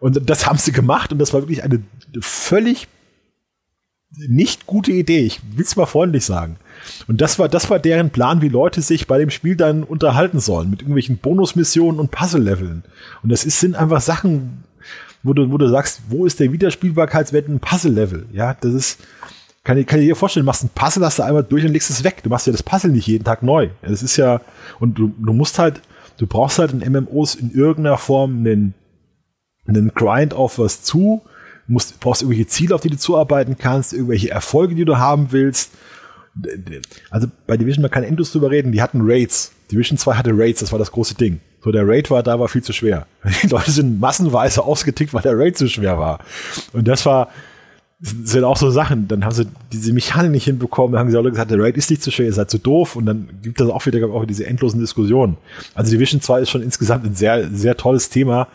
Und das haben sie gemacht und das war wirklich eine völlig nicht gute Idee. Ich will es mal freundlich sagen. Und das war, das war deren Plan, wie Leute sich bei dem Spiel dann unterhalten sollen, mit irgendwelchen Bonusmissionen und Puzzle-Leveln. Und das ist, sind einfach Sachen, wo du, wo du sagst, wo ist der Wiederspielbarkeitswert ein Puzzle-Level? Ja, das ist, kann, ich, kann ich dir vorstellen, du machst ein Puzzle, hast du einmal durch und legst es weg. Du machst ja das Puzzle nicht jeden Tag neu. Das ist ja, und du, du musst halt, du brauchst halt in MMOs in irgendeiner Form einen, einen Grind auf was zu, musst, brauchst irgendwelche Ziele, auf die du zuarbeiten kannst, irgendwelche Erfolge, die du haben willst. Also bei Division, man kann endlos drüber reden, die hatten Raids. Division 2 hatte Raids, das war das große Ding. So, der Raid war da, war viel zu schwer. *laughs* Die Leute sind massenweise ausgetickt, weil der Raid zu schwer war. Und das war, sind auch so Sachen, dann haben sie diese Mechanik nicht hinbekommen, dann haben sie alle gesagt, der Raid ist nicht zu schwer, ihr seid zu doof und dann gibt es auch wieder, auch diese endlosen Diskussionen. Also Division 2 ist schon insgesamt ein sehr, sehr tolles Thema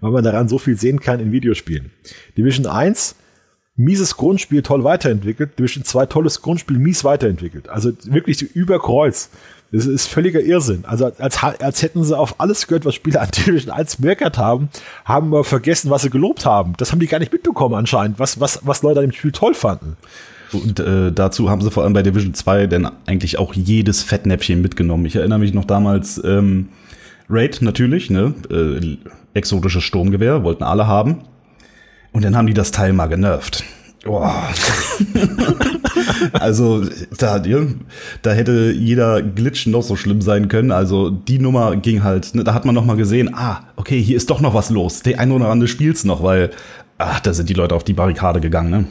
weil man daran so viel sehen kann in Videospielen. Division 1, mieses Grundspiel, toll weiterentwickelt. Division 2, tolles Grundspiel, mies weiterentwickelt. Also wirklich überkreuz. Das ist völliger Irrsinn. Also als, als hätten sie auf alles gehört, was Spieler an Division 1 meckert haben, haben aber vergessen, was sie gelobt haben. Das haben die gar nicht mitbekommen anscheinend, was, was, was Leute an dem Spiel toll fanden. Und äh, dazu haben sie vor allem bei Division 2 dann eigentlich auch jedes Fettnäpfchen mitgenommen. Ich erinnere mich noch damals, ähm, Raid natürlich, ne? Äh, exotisches Sturmgewehr, wollten alle haben. Und dann haben die das Teil mal genervt. Boah. *laughs* also da, da hätte jeder Glitch noch so schlimm sein können. Also die Nummer ging halt, ne, da hat man noch mal gesehen, ah, okay, hier ist doch noch was los. Der ein oder andere spielt's noch, weil, ach, da sind die Leute auf die Barrikade gegangen, ne?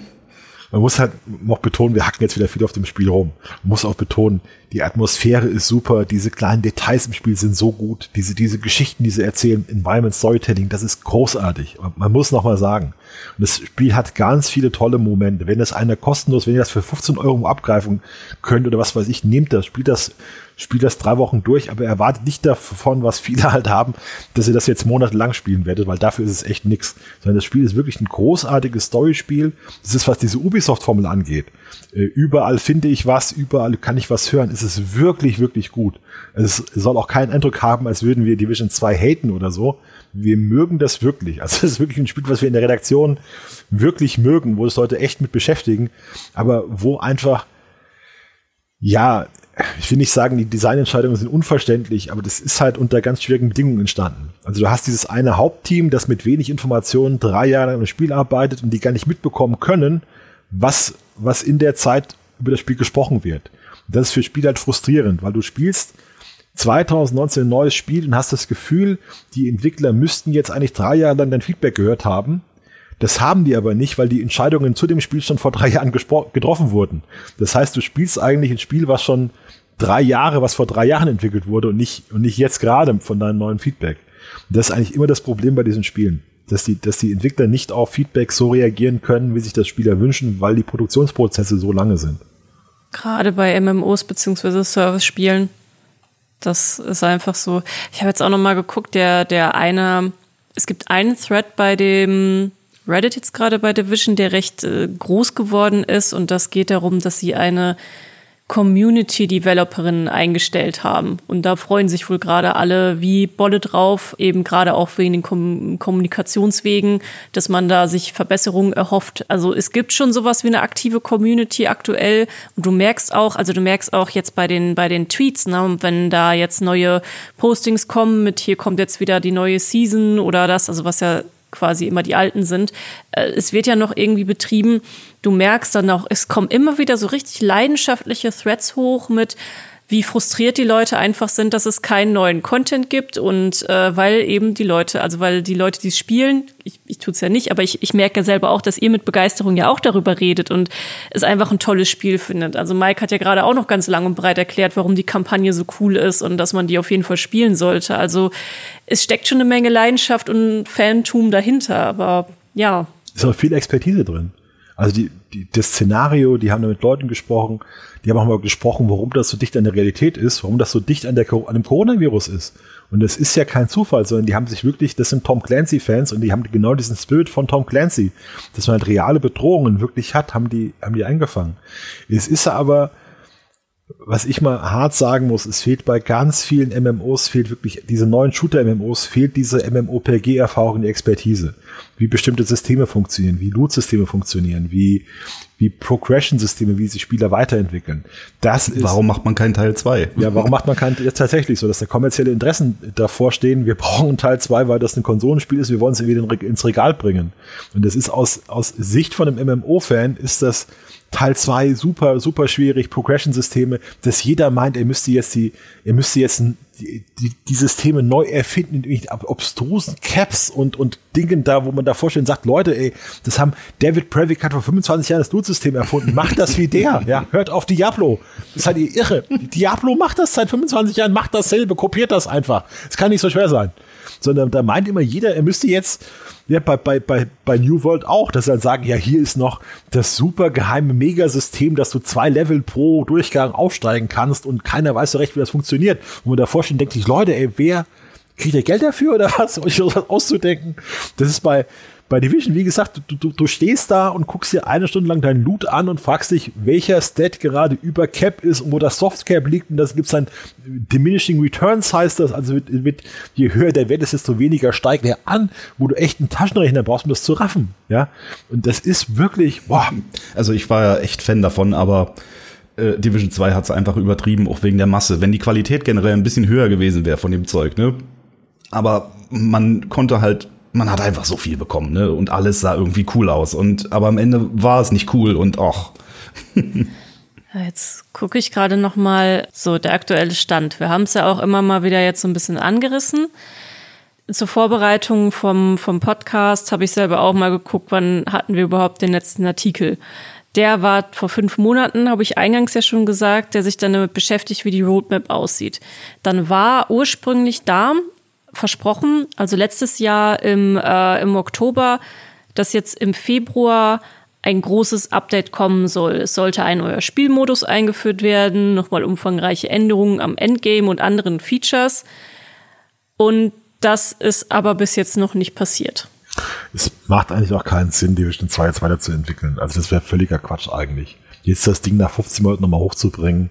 Man muss halt noch betonen, wir hacken jetzt wieder viel auf dem Spiel rum. Man muss auch betonen, die Atmosphäre ist super, diese kleinen Details im Spiel sind so gut, diese, diese Geschichten, die sie erzählen, Environment Storytelling, das ist großartig. Man muss noch mal sagen. Und das Spiel hat ganz viele tolle Momente. Wenn das einer kostenlos, wenn ihr das für 15 Euro abgreifen könnt oder was weiß ich, nehmt das, spielt das spielt das drei Wochen durch, aber erwartet nicht davon, was viele halt haben, dass ihr das jetzt monatelang spielen werdet, weil dafür ist es echt nix. Sondern das Spiel ist wirklich ein großartiges Storyspiel. Das ist, was diese Ubisoft-Formel angeht. Äh, überall finde ich was, überall kann ich was hören. Es ist wirklich, wirklich gut. Es soll auch keinen Eindruck haben, als würden wir Division 2 haten oder so. Wir mögen das wirklich. Also *laughs* es ist wirklich ein Spiel, was wir in der Redaktion wirklich mögen, wo es Leute echt mit beschäftigen, aber wo einfach ja, ich will nicht sagen, die Designentscheidungen sind unverständlich, aber das ist halt unter ganz schwierigen Bedingungen entstanden. Also du hast dieses eine Hauptteam, das mit wenig Informationen drei Jahre im Spiel arbeitet und die gar nicht mitbekommen können, was, was in der Zeit über das Spiel gesprochen wird. Und das ist für Spieler halt frustrierend, weil du spielst 2019 ein neues Spiel und hast das Gefühl, die Entwickler müssten jetzt eigentlich drei Jahre lang dein Feedback gehört haben das haben die aber nicht, weil die Entscheidungen zu dem Spiel schon vor drei *laughs* Jahren getroffen wurden. Das heißt, du spielst eigentlich ein Spiel, was schon drei Jahre, was vor drei Jahren entwickelt wurde und nicht, und nicht jetzt gerade von deinem neuen Feedback. Und das ist eigentlich immer das Problem bei diesen Spielen. Dass die, dass die Entwickler nicht auf Feedback so reagieren können, wie sich das Spieler wünschen, weil die Produktionsprozesse so lange sind. Gerade bei MMOs beziehungsweise Service-Spielen. Das ist einfach so. Ich habe jetzt auch noch mal geguckt, der, der eine Es gibt einen Thread bei dem Reddit jetzt gerade bei Division, der recht äh, groß geworden ist und das geht darum, dass sie eine Community-Developerinnen eingestellt haben. Und da freuen sich wohl gerade alle wie Bolle drauf, eben gerade auch wegen den Kom Kommunikationswegen, dass man da sich Verbesserungen erhofft. Also es gibt schon sowas wie eine aktive Community aktuell. Und du merkst auch, also du merkst auch jetzt bei den, bei den Tweets, ne, wenn da jetzt neue Postings kommen mit hier kommt jetzt wieder die neue Season oder das, also was ja quasi immer die alten sind. Äh, es wird ja noch irgendwie betrieben. Du merkst dann auch, es kommen immer wieder so richtig leidenschaftliche Threads hoch mit, wie frustriert die Leute einfach sind, dass es keinen neuen Content gibt und äh, weil eben die Leute, also weil die Leute, die spielen, ich, ich tue es ja nicht, aber ich, ich merke ja selber auch, dass ihr mit Begeisterung ja auch darüber redet und es einfach ein tolles Spiel findet. Also Mike hat ja gerade auch noch ganz lang und breit erklärt, warum die Kampagne so cool ist und dass man die auf jeden Fall spielen sollte. Also es steckt schon eine Menge Leidenschaft und Fantum dahinter, aber ja. Ist auch viel Expertise drin. Also die, die, das Szenario, die haben da mit Leuten gesprochen, die haben auch mal gesprochen, warum das so dicht an der Realität ist, warum das so dicht an, der, an dem Coronavirus ist. Und das ist ja kein Zufall, sondern die haben sich wirklich, das sind Tom Clancy-Fans und die haben genau diesen Spirit von Tom Clancy, dass man halt reale Bedrohungen wirklich hat, haben die, haben die eingefangen. Es ist aber, was ich mal hart sagen muss, es fehlt bei ganz vielen MMOs, fehlt wirklich, diese neuen Shooter-MMOs, fehlt diese MMOPG-Erfahrung, die Expertise. Wie bestimmte Systeme funktionieren, wie Loot-Systeme funktionieren, wie, wie Progression-Systeme, wie sich Spieler weiterentwickeln. Das ist, warum macht man keinen Teil 2? Ja, warum macht man keinen, tatsächlich so, dass da kommerzielle Interessen davor stehen, wir brauchen Teil 2, weil das ein Konsolenspiel ist, wir wollen es wieder ins Regal bringen. Und das ist aus, aus Sicht von einem MMO-Fan ist das, Teil 2 super, super schwierig, Progression-Systeme, dass jeder meint, er müsste jetzt die, er müsste jetzt die, die, die Systeme neu erfinden, mit obstrusen Caps und, und Dingen da, wo man da vorstellen sagt, Leute, ey, das haben David Previck hat vor 25 Jahren das Loot-System erfunden, macht das wie der, *laughs* ja, hört auf Diablo. Das seid ihr irre. Diablo macht das seit 25 Jahren, macht dasselbe, kopiert das einfach. Es kann nicht so schwer sein. Sondern da meint immer jeder, er müsste jetzt ja, bei, bei, bei, bei New World auch, dass sie dann sagen, ja, hier ist noch das super geheime Megasystem, dass du zwei Level pro Durchgang aufsteigen kannst und keiner weiß so recht, wie das funktioniert. Und man davor steht, denkt sich, Leute, ey, wer kriegt ihr Geld dafür oder *laughs* was, euch das auszudenken? Das ist bei, bei Division, wie gesagt, du, du, du stehst da und guckst dir eine Stunde lang deinen Loot an und fragst dich, welcher Stat gerade über Cap ist und wo das Softcap liegt. Und das gibt's dann Diminishing Returns heißt das. Also mit, mit, je höher der Wert ist, desto weniger steigt er an, wo du echt einen Taschenrechner brauchst, um das zu raffen. Ja. Und das ist wirklich, boah. Also ich war ja echt Fan davon, aber äh, Division 2 hat es einfach übertrieben, auch wegen der Masse. Wenn die Qualität generell ein bisschen höher gewesen wäre von dem Zeug, ne? Aber man konnte halt man hat einfach so viel bekommen, ne? Und alles sah irgendwie cool aus. Und aber am Ende war es nicht cool und och. *laughs* Jetzt gucke ich gerade noch mal so der aktuelle Stand. Wir haben es ja auch immer mal wieder jetzt so ein bisschen angerissen. Zur Vorbereitung vom, vom Podcast habe ich selber auch mal geguckt, wann hatten wir überhaupt den letzten Artikel. Der war vor fünf Monaten, habe ich eingangs ja schon gesagt, der sich dann damit beschäftigt, wie die Roadmap aussieht. Dann war ursprünglich da versprochen, also letztes Jahr im, äh, im Oktober, dass jetzt im Februar ein großes Update kommen soll. Es sollte ein neuer Spielmodus eingeführt werden, nochmal umfangreiche Änderungen am Endgame und anderen Features. Und das ist aber bis jetzt noch nicht passiert. Es macht eigentlich auch keinen Sinn, Division 2 jetzt weiterzuentwickeln. Also das wäre völliger Quatsch eigentlich. Jetzt das Ding nach 15 Monaten nochmal hochzubringen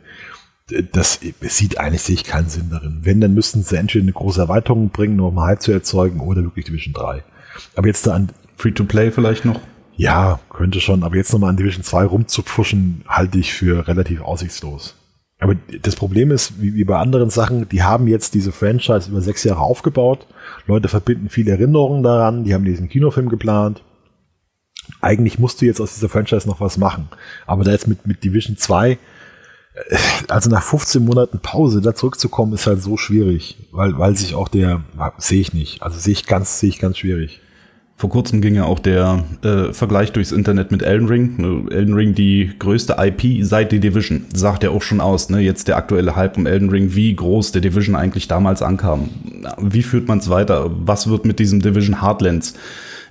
das sieht eigentlich sehe ich keinen Sinn darin. Wenn, dann müssten sie entweder eine große Erweiterung bringen, um Hype zu erzeugen, oder wirklich Division 3. Aber jetzt da an. Free-to-Play vielleicht noch? Ja, könnte schon, aber jetzt nochmal an Division 2 rumzupfuschen, halte ich für relativ aussichtslos. Aber das Problem ist, wie, wie bei anderen Sachen, die haben jetzt diese Franchise über sechs Jahre aufgebaut. Leute verbinden viele Erinnerungen daran, die haben diesen Kinofilm geplant. Eigentlich musst du jetzt aus dieser Franchise noch was machen. Aber da jetzt mit, mit Division 2 also nach 15 Monaten Pause da zurückzukommen, ist halt so schwierig, weil, weil sich auch der, sehe ich nicht, also sehe ich ganz, sehe ich ganz schwierig. Vor kurzem ging ja auch der äh, Vergleich durchs Internet mit Elden Ring. Ne, Elden Ring die größte IP seit The Division. Sagt ja auch schon aus, ne? Jetzt der aktuelle Hype um Elden Ring, wie groß der Division eigentlich damals ankam. Wie führt man es weiter? Was wird mit diesem Division Heartlands?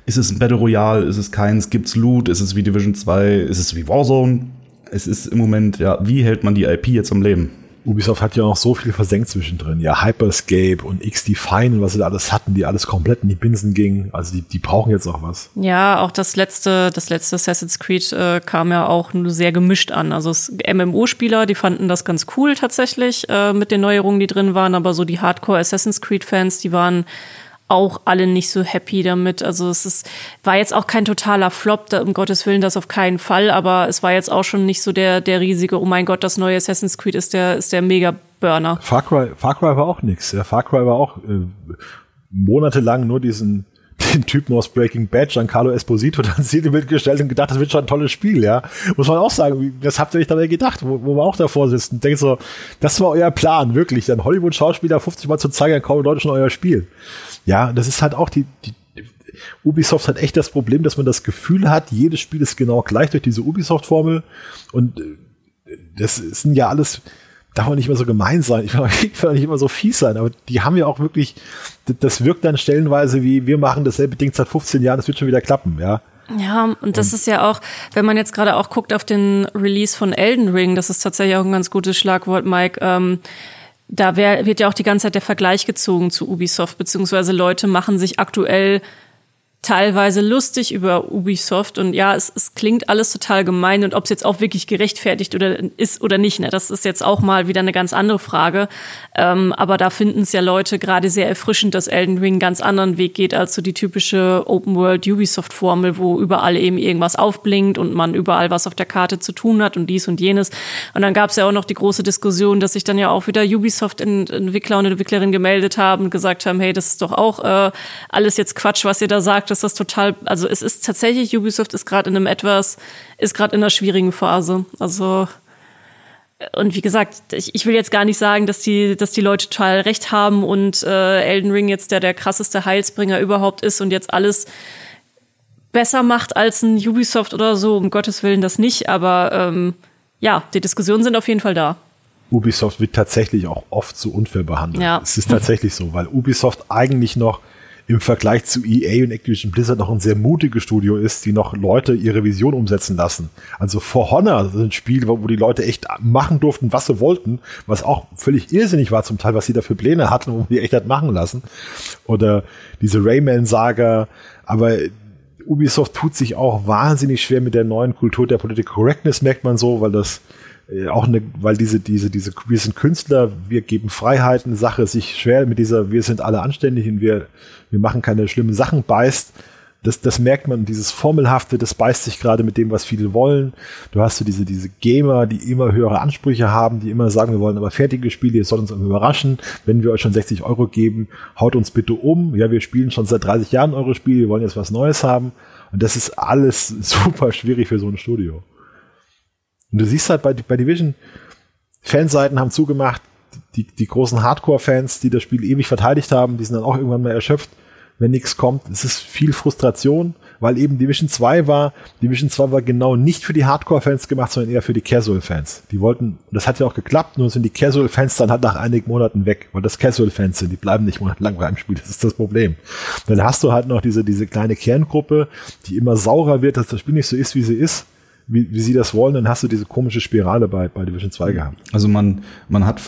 Ist es ein Battle Royale? Ist es keins? Gibt's Loot? Ist es wie Division 2? Ist es wie Warzone? Es ist im Moment, ja, wie hält man die IP jetzt am Leben? Ubisoft hat ja noch so viel versenkt zwischendrin. Ja, Hyperscape und XDefine und was sie da alles hatten, die alles komplett in die Binsen gingen. Also die, die brauchen jetzt auch was. Ja, auch das letzte, das letzte Assassin's Creed äh, kam ja auch nur sehr gemischt an. Also MMO-Spieler, die fanden das ganz cool tatsächlich äh, mit den Neuerungen, die drin waren, aber so die Hardcore Assassin's Creed-Fans, die waren auch alle nicht so happy damit. Also es ist, war jetzt auch kein totaler Flop, da, um Gottes Willen das auf keinen Fall, aber es war jetzt auch schon nicht so der, der riesige, oh mein Gott, das neue Assassin's Creed ist der, ist der Mega-Burner. Far Cry, Far Cry war auch nix. Far Cry war auch äh, monatelang nur diesen den Typen aus Breaking Bad, Giancarlo Esposito, *laughs* dann sie mitgestellt und gedacht, das wird schon ein tolles Spiel, ja. Muss man auch sagen, was habt ihr euch dabei gedacht, wo, wo wir auch davor sitzen? Denkt so, das war euer Plan, wirklich, dann Hollywood-Schauspieler 50 Mal zu zeigen, dann kaufen Leute schon euer Spiel. Ja, das ist halt auch die, die Ubisoft hat echt das Problem, dass man das Gefühl hat, jedes Spiel ist genau gleich durch diese Ubisoft-Formel und äh, das sind ja alles, darf man nicht immer so gemein sein, *laughs* ich will, ich will nicht immer so fies sein, aber die haben ja auch wirklich, das wirkt dann stellenweise wie, wir machen dasselbe Ding seit 15 Jahren, das wird schon wieder klappen, ja. Ja, und das und ist ja auch, wenn man jetzt gerade auch guckt auf den Release von Elden Ring, das ist tatsächlich auch ein ganz gutes Schlagwort, Mike, ähm, da wär, wird ja auch die ganze Zeit der Vergleich gezogen zu Ubisoft, beziehungsweise Leute machen sich aktuell teilweise lustig über Ubisoft und ja, es, es klingt alles total gemein und ob es jetzt auch wirklich gerechtfertigt oder ist oder nicht, ne, das ist jetzt auch mal wieder eine ganz andere Frage. Ähm, aber da finden es ja Leute gerade sehr erfrischend, dass Elden Ring einen ganz anderen Weg geht als so die typische Open World Ubisoft Formel, wo überall eben irgendwas aufblinkt und man überall was auf der Karte zu tun hat und dies und jenes. Und dann gab es ja auch noch die große Diskussion, dass sich dann ja auch wieder Ubisoft-Entwickler und Entwicklerinnen gemeldet haben und gesagt haben, hey, das ist doch auch äh, alles jetzt Quatsch, was ihr da sagt dass das total, also es ist tatsächlich, Ubisoft ist gerade in einem etwas, ist gerade in einer schwierigen Phase. Also und wie gesagt, ich, ich will jetzt gar nicht sagen, dass die, dass die Leute total recht haben und äh, Elden Ring jetzt der, der krasseste Heilsbringer überhaupt ist und jetzt alles besser macht als ein Ubisoft oder so, um Gottes Willen das nicht, aber ähm, ja, die Diskussionen sind auf jeden Fall da. Ubisoft wird tatsächlich auch oft so unfair behandelt. Ja. Es ist tatsächlich so, weil Ubisoft eigentlich noch im Vergleich zu EA und Activision Blizzard noch ein sehr mutiges Studio ist, die noch Leute ihre Vision umsetzen lassen. Also For Honor ist ein Spiel, wo die Leute echt machen durften, was sie wollten, was auch völlig irrsinnig war zum Teil, was sie da für Pläne hatten und die echt hat machen lassen. Oder diese Rayman-Saga, aber Ubisoft tut sich auch wahnsinnig schwer mit der neuen Kultur der Political Correctness, merkt man so, weil das äh, auch eine, weil diese, diese, diese, wir sind Künstler, wir geben Freiheiten, Sache sich schwer mit dieser, wir sind alle anständig und wir, wir machen keine schlimmen Sachen beißt. Das, das merkt man, dieses Formelhafte, das beißt sich gerade mit dem, was viele wollen. Du hast so diese, diese Gamer, die immer höhere Ansprüche haben, die immer sagen, wir wollen aber fertige Spiele, ihr sollt uns überraschen. Wenn wir euch schon 60 Euro geben, haut uns bitte um. Ja, wir spielen schon seit 30 Jahren eure Spiele, wir wollen jetzt was Neues haben. Und das ist alles *laughs* super schwierig für so ein Studio. Und du siehst halt bei, bei Division, Fanseiten haben zugemacht, die, die großen Hardcore-Fans, die das Spiel ewig verteidigt haben, die sind dann auch irgendwann mal erschöpft, wenn nichts kommt. Es ist viel Frustration, weil eben Division 2 war, Division 2 war genau nicht für die Hardcore-Fans gemacht, sondern eher für die Casual-Fans. Die wollten, das hat ja auch geklappt, nur sind die Casual-Fans dann halt nach einigen Monaten weg, weil das Casual-Fans sind, die bleiben nicht monatelang beim Spiel, das ist das Problem. Dann hast du halt noch diese, diese kleine Kerngruppe, die immer saurer wird, dass das Spiel nicht so ist, wie sie ist wie, wie sie das wollen, dann hast du diese komische Spirale bei, bei Division 2 gehabt. Also man, man hat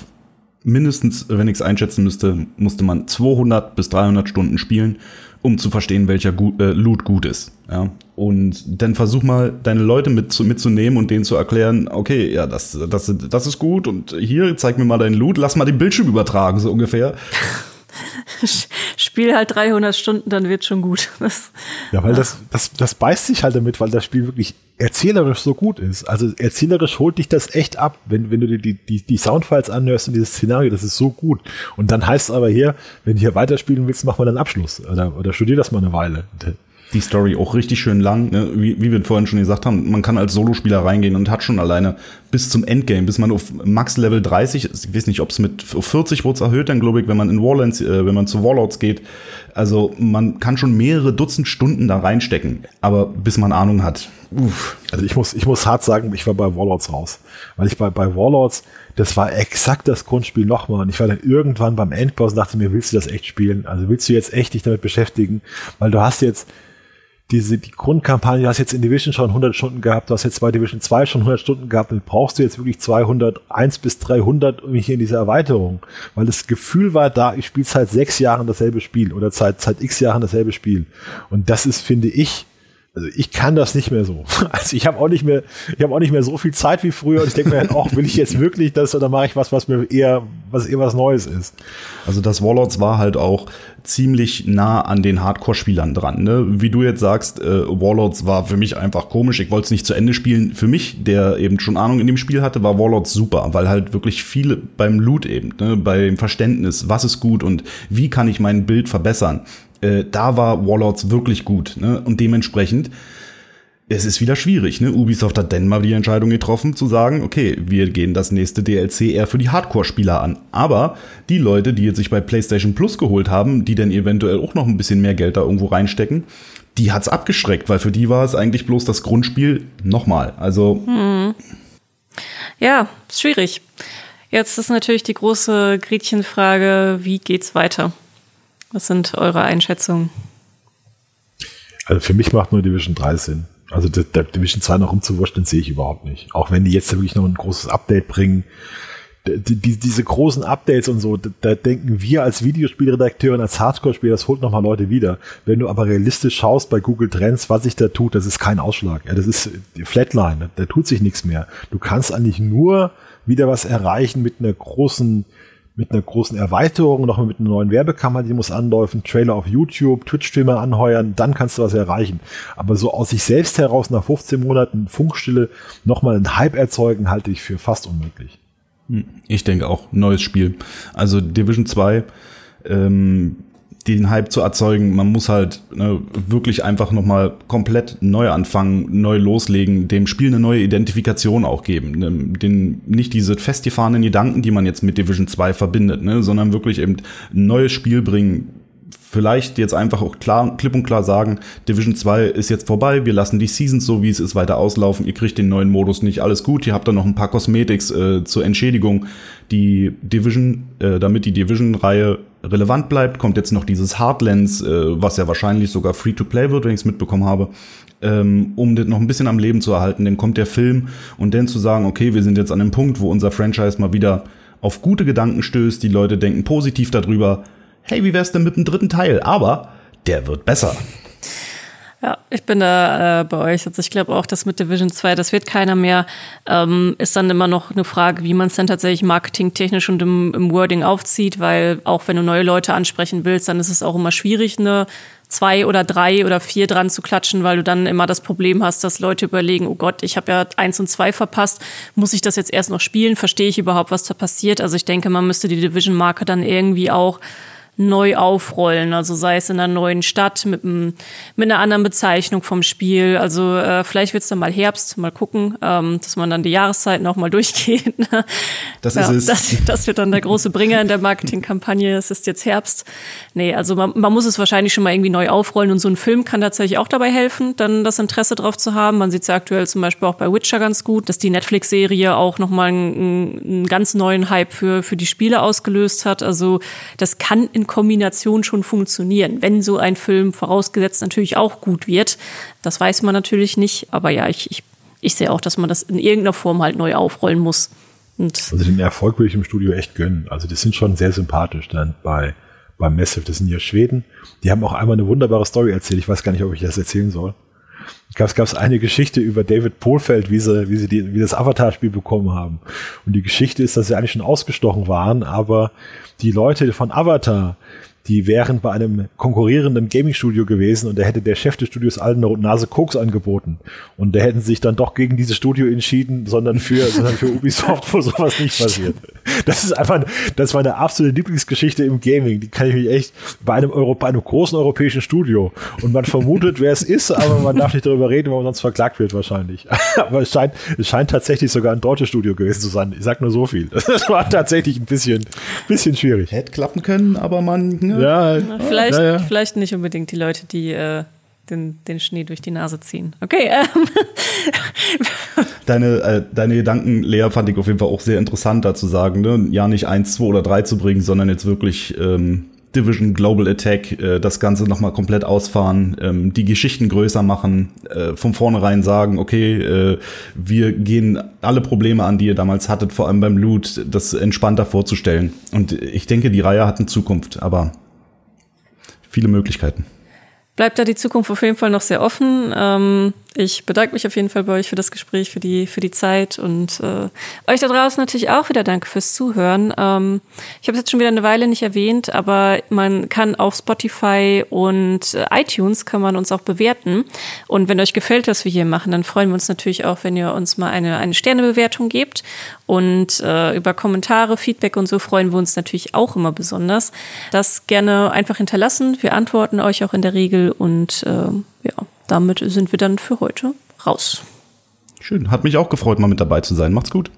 mindestens, wenn ich es einschätzen müsste, musste man 200 bis 300 Stunden spielen, um zu verstehen, welcher gut, äh, Loot gut ist. Ja? Und dann versuch mal, deine Leute mit, mitzunehmen und denen zu erklären, okay, ja, das, das, das ist gut und hier, zeig mir mal deinen Loot, lass mal den Bildschirm übertragen, so ungefähr. *laughs* Spiel halt 300 Stunden, dann wird schon gut. *laughs* Das, ja, weil ja. Das, das, das beißt sich halt damit, weil das Spiel wirklich erzählerisch so gut ist. Also erzählerisch holt dich das echt ab, wenn, wenn du dir die, die, die Soundfiles anhörst und dieses Szenario, das ist so gut. Und dann heißt es aber hier, wenn du hier weiterspielen willst, mach mal einen Abschluss oder, oder studier das mal eine Weile die Story auch richtig schön lang. Ne? Wie, wie wir vorhin schon gesagt haben, man kann als Solospieler reingehen und hat schon alleine bis zum Endgame, bis man auf Max Level 30, ich weiß nicht, ob es mit auf 40 wurde erhöht, dann glaube ich, wenn man in Warlands, äh, wenn man zu Warlords geht. Also man kann schon mehrere Dutzend Stunden da reinstecken, aber bis man Ahnung hat. Uff. Also ich muss, ich muss hart sagen, ich war bei Warlords raus. Weil ich bei, bei Warlords, das war exakt das Grundspiel nochmal. Und ich war dann irgendwann beim Endboss und dachte mir, willst du das echt spielen? Also willst du jetzt echt dich damit beschäftigen? Weil du hast jetzt, diese, die Grundkampagne, du hast jetzt in Division schon 100 Stunden gehabt, du hast jetzt bei Division 2 schon 100 Stunden gehabt, dann brauchst du jetzt wirklich 201 bis 300 hier in dieser Erweiterung. Weil das Gefühl war da, ich spiele seit sechs Jahren dasselbe Spiel oder seit, seit x Jahren dasselbe Spiel. Und das ist, finde ich, also ich kann das nicht mehr so. *laughs* Also ich habe auch nicht mehr, ich habe auch nicht mehr so viel Zeit wie früher und ich denke mir auch, will ich jetzt wirklich das oder mache ich was, was mir eher, was eher was Neues ist. Also das Warlords war halt auch ziemlich nah an den Hardcore-Spielern dran. Ne? Wie du jetzt sagst, äh, Warlords war für mich einfach komisch. Ich wollte es nicht zu Ende spielen. Für mich, der eben schon Ahnung in dem Spiel hatte, war Warlords super, weil halt wirklich viele beim Loot eben, ne, beim Verständnis, was ist gut und wie kann ich mein Bild verbessern äh, da war Warlords wirklich gut. Ne? Und dementsprechend, es ist wieder schwierig. Ne? Ubisoft hat dann mal die Entscheidung getroffen, zu sagen, okay, wir gehen das nächste DLC eher für die Hardcore-Spieler an. Aber die Leute, die jetzt sich bei PlayStation Plus geholt haben, die dann eventuell auch noch ein bisschen mehr Geld da irgendwo reinstecken, die hat's abgeschreckt, weil für die war es eigentlich bloß das Grundspiel nochmal. Also. Hm. Ja, schwierig. Jetzt ist natürlich die große Gretchenfrage, wie geht's weiter? Was sind eure Einschätzungen? Also für mich macht nur Division 3 Sinn. Also der, der Division 2 noch rumzuwurschteln, sehe ich überhaupt nicht. Auch wenn die jetzt wirklich noch ein großes Update bringen. Die, die, diese großen Updates und so, da, da denken wir als Videospielredakteur und als Hardcore-Spieler, das holt nochmal Leute wieder. Wenn du aber realistisch schaust bei Google Trends, was sich da tut, das ist kein Ausschlag. Ja, das ist Flatline, da tut sich nichts mehr. Du kannst eigentlich nur wieder was erreichen mit einer großen mit einer großen Erweiterung, noch mit einer neuen Werbekammer, die muss anläufen, Trailer auf YouTube, Twitch-Streamer anheuern, dann kannst du was erreichen. Aber so aus sich selbst heraus nach 15 Monaten Funkstille nochmal einen Hype erzeugen, halte ich für fast unmöglich. Hm, ich denke auch, neues Spiel. Also Division 2, ähm, den Hype zu erzeugen. Man muss halt ne, wirklich einfach nochmal komplett neu anfangen, neu loslegen, dem Spiel eine neue Identifikation auch geben. Ne, den, nicht diese festgefahrenen Gedanken, die man jetzt mit Division 2 verbindet, ne, sondern wirklich eben ein neues Spiel bringen. Vielleicht jetzt einfach auch klar, klipp und klar sagen, Division 2 ist jetzt vorbei, wir lassen die Seasons so, wie es ist, weiter auslaufen, ihr kriegt den neuen Modus nicht, alles gut, ihr habt dann noch ein paar Cosmetics äh, zur Entschädigung. Die Division, äh, damit die Division-Reihe relevant bleibt, kommt jetzt noch dieses Heartlands, äh, was ja wahrscheinlich sogar Free-to-Play wird, wenn ich es mitbekommen habe, ähm, um das noch ein bisschen am Leben zu erhalten. Dann kommt der Film und dann zu sagen, okay, wir sind jetzt an dem Punkt, wo unser Franchise mal wieder auf gute Gedanken stößt, die Leute denken positiv darüber, hey, wie wär's denn mit dem dritten Teil? Aber der wird besser. Ja, ich bin da äh, bei euch. Also ich glaube auch, dass mit Division 2, das wird keiner mehr. Ähm, ist dann immer noch eine Frage, wie man es dann tatsächlich marketingtechnisch und im, im, Wording aufzieht, weil auch wenn du neue Leute ansprechen willst, dann ist es auch immer schwierig, eine zwei oder drei oder vier dran zu klatschen, weil du dann immer das Problem hast, dass Leute überlegen, oh Gott, ich habe ja eins und zwei verpasst, muss ich das jetzt erst noch spielen? Verstehe ich überhaupt, was da passiert? Also ich denke, man müsste die Division-Marke dann irgendwie auch neu aufrollen. Also sei es in einer neuen Stadt mit, einem, mit einer anderen Bezeichnung vom Spiel. Also äh, vielleicht wird es dann mal Herbst, mal gucken, ähm, dass man dann die Jahreszeiten auch mal *laughs* durchgeht. Das ja, ist es. Das, das, wird dann der große Bringer in der Marketingkampagne. Es ist jetzt Herbst. Nee, also man, man muss es wahrscheinlich schon mal irgendwie neu aufrollen und so ein Film kann tatsächlich auch dabei helfen, dann das Interesse drauf zu haben. Man sieht es ja aktuell zum Beispiel auch bei Witcher ganz gut, dass die Netflix-Serie auch nochmal einen, einen ganz neuen Hype für, für die Spiele ausgelöst hat. Also das kann in Kombination schon funktionieren, wenn so ein Film vorausgesetzt natürlich auch gut wird. Das weiß man natürlich nicht, aber ja, ich, ich, ich sehe auch, dass man das in irgendeiner Form halt neu aufrollen muss. Und also den Erfolg würde ich im Studio echt gönnen. Also die sind schon sehr sympathisch dann bei, bei Massive. Das sind ja Schweden. Die haben auch einmal eine wunderbare Story erzählt. Ich weiß gar nicht, ob ich das erzählen soll. Gab es eine Geschichte über David Pohlfeld, wie sie, wie sie die, wie das Avatar-Spiel bekommen haben. Und die Geschichte ist, dass sie eigentlich schon ausgestochen waren, aber die Leute von Avatar, die wären bei einem konkurrierenden Gaming-Studio gewesen und da hätte der Chef des Studios allen eine Nase Koks angeboten. Und da hätten sich dann doch gegen dieses Studio entschieden, sondern für, *laughs* sondern für Ubisoft, wo sowas nicht passiert. Das ist einfach, das war eine absolute Lieblingsgeschichte im Gaming. Die kann ich mich echt bei einem Euro, bei einem großen europäischen Studio. Und man vermutet, wer es ist, aber man darf nicht darüber reden, weil man sonst verklagt wird wahrscheinlich. *laughs* Aber es scheint, es scheint tatsächlich sogar ein deutsches Studio gewesen zu sein. Ich sag nur so viel. Das war tatsächlich ein bisschen, bisschen schwierig. Hätte klappen können, aber man, ne? Ja, vielleicht, ja, ja. vielleicht nicht unbedingt die Leute, die äh, den, den Schnee durch die Nase ziehen. Okay. Ähm. *laughs* deine, äh, deine Gedanken, Lea, fand ich auf jeden Fall auch sehr interessant, da zu sagen, ne? ja nicht eins, zwei oder drei zu bringen, sondern jetzt wirklich ähm, Division Global Attack, äh, das Ganze nochmal komplett ausfahren, ähm, die Geschichten größer machen, äh, von vornherein sagen, okay, äh, wir gehen alle Probleme an, die ihr damals hattet, vor allem beim Loot, das entspannter vorzustellen. Und ich denke, die Reihe hat eine Zukunft, aber viele Möglichkeiten. Bleibt da die Zukunft auf jeden Fall noch sehr offen. Ähm ich bedanke mich auf jeden Fall bei euch für das Gespräch, für die, für die Zeit und äh, euch da draußen natürlich auch wieder danke fürs Zuhören. Ähm, ich habe es jetzt schon wieder eine Weile nicht erwähnt, aber man kann auf Spotify und äh, iTunes kann man uns auch bewerten. Und wenn euch gefällt, was wir hier machen, dann freuen wir uns natürlich auch, wenn ihr uns mal eine, eine Sternebewertung gebt. Und äh, über Kommentare, Feedback und so freuen wir uns natürlich auch immer besonders. Das gerne einfach hinterlassen. Wir antworten euch auch in der Regel und äh, ja damit sind wir dann für heute raus. Schön, hat mich auch gefreut, mal mit dabei zu sein. Macht's gut.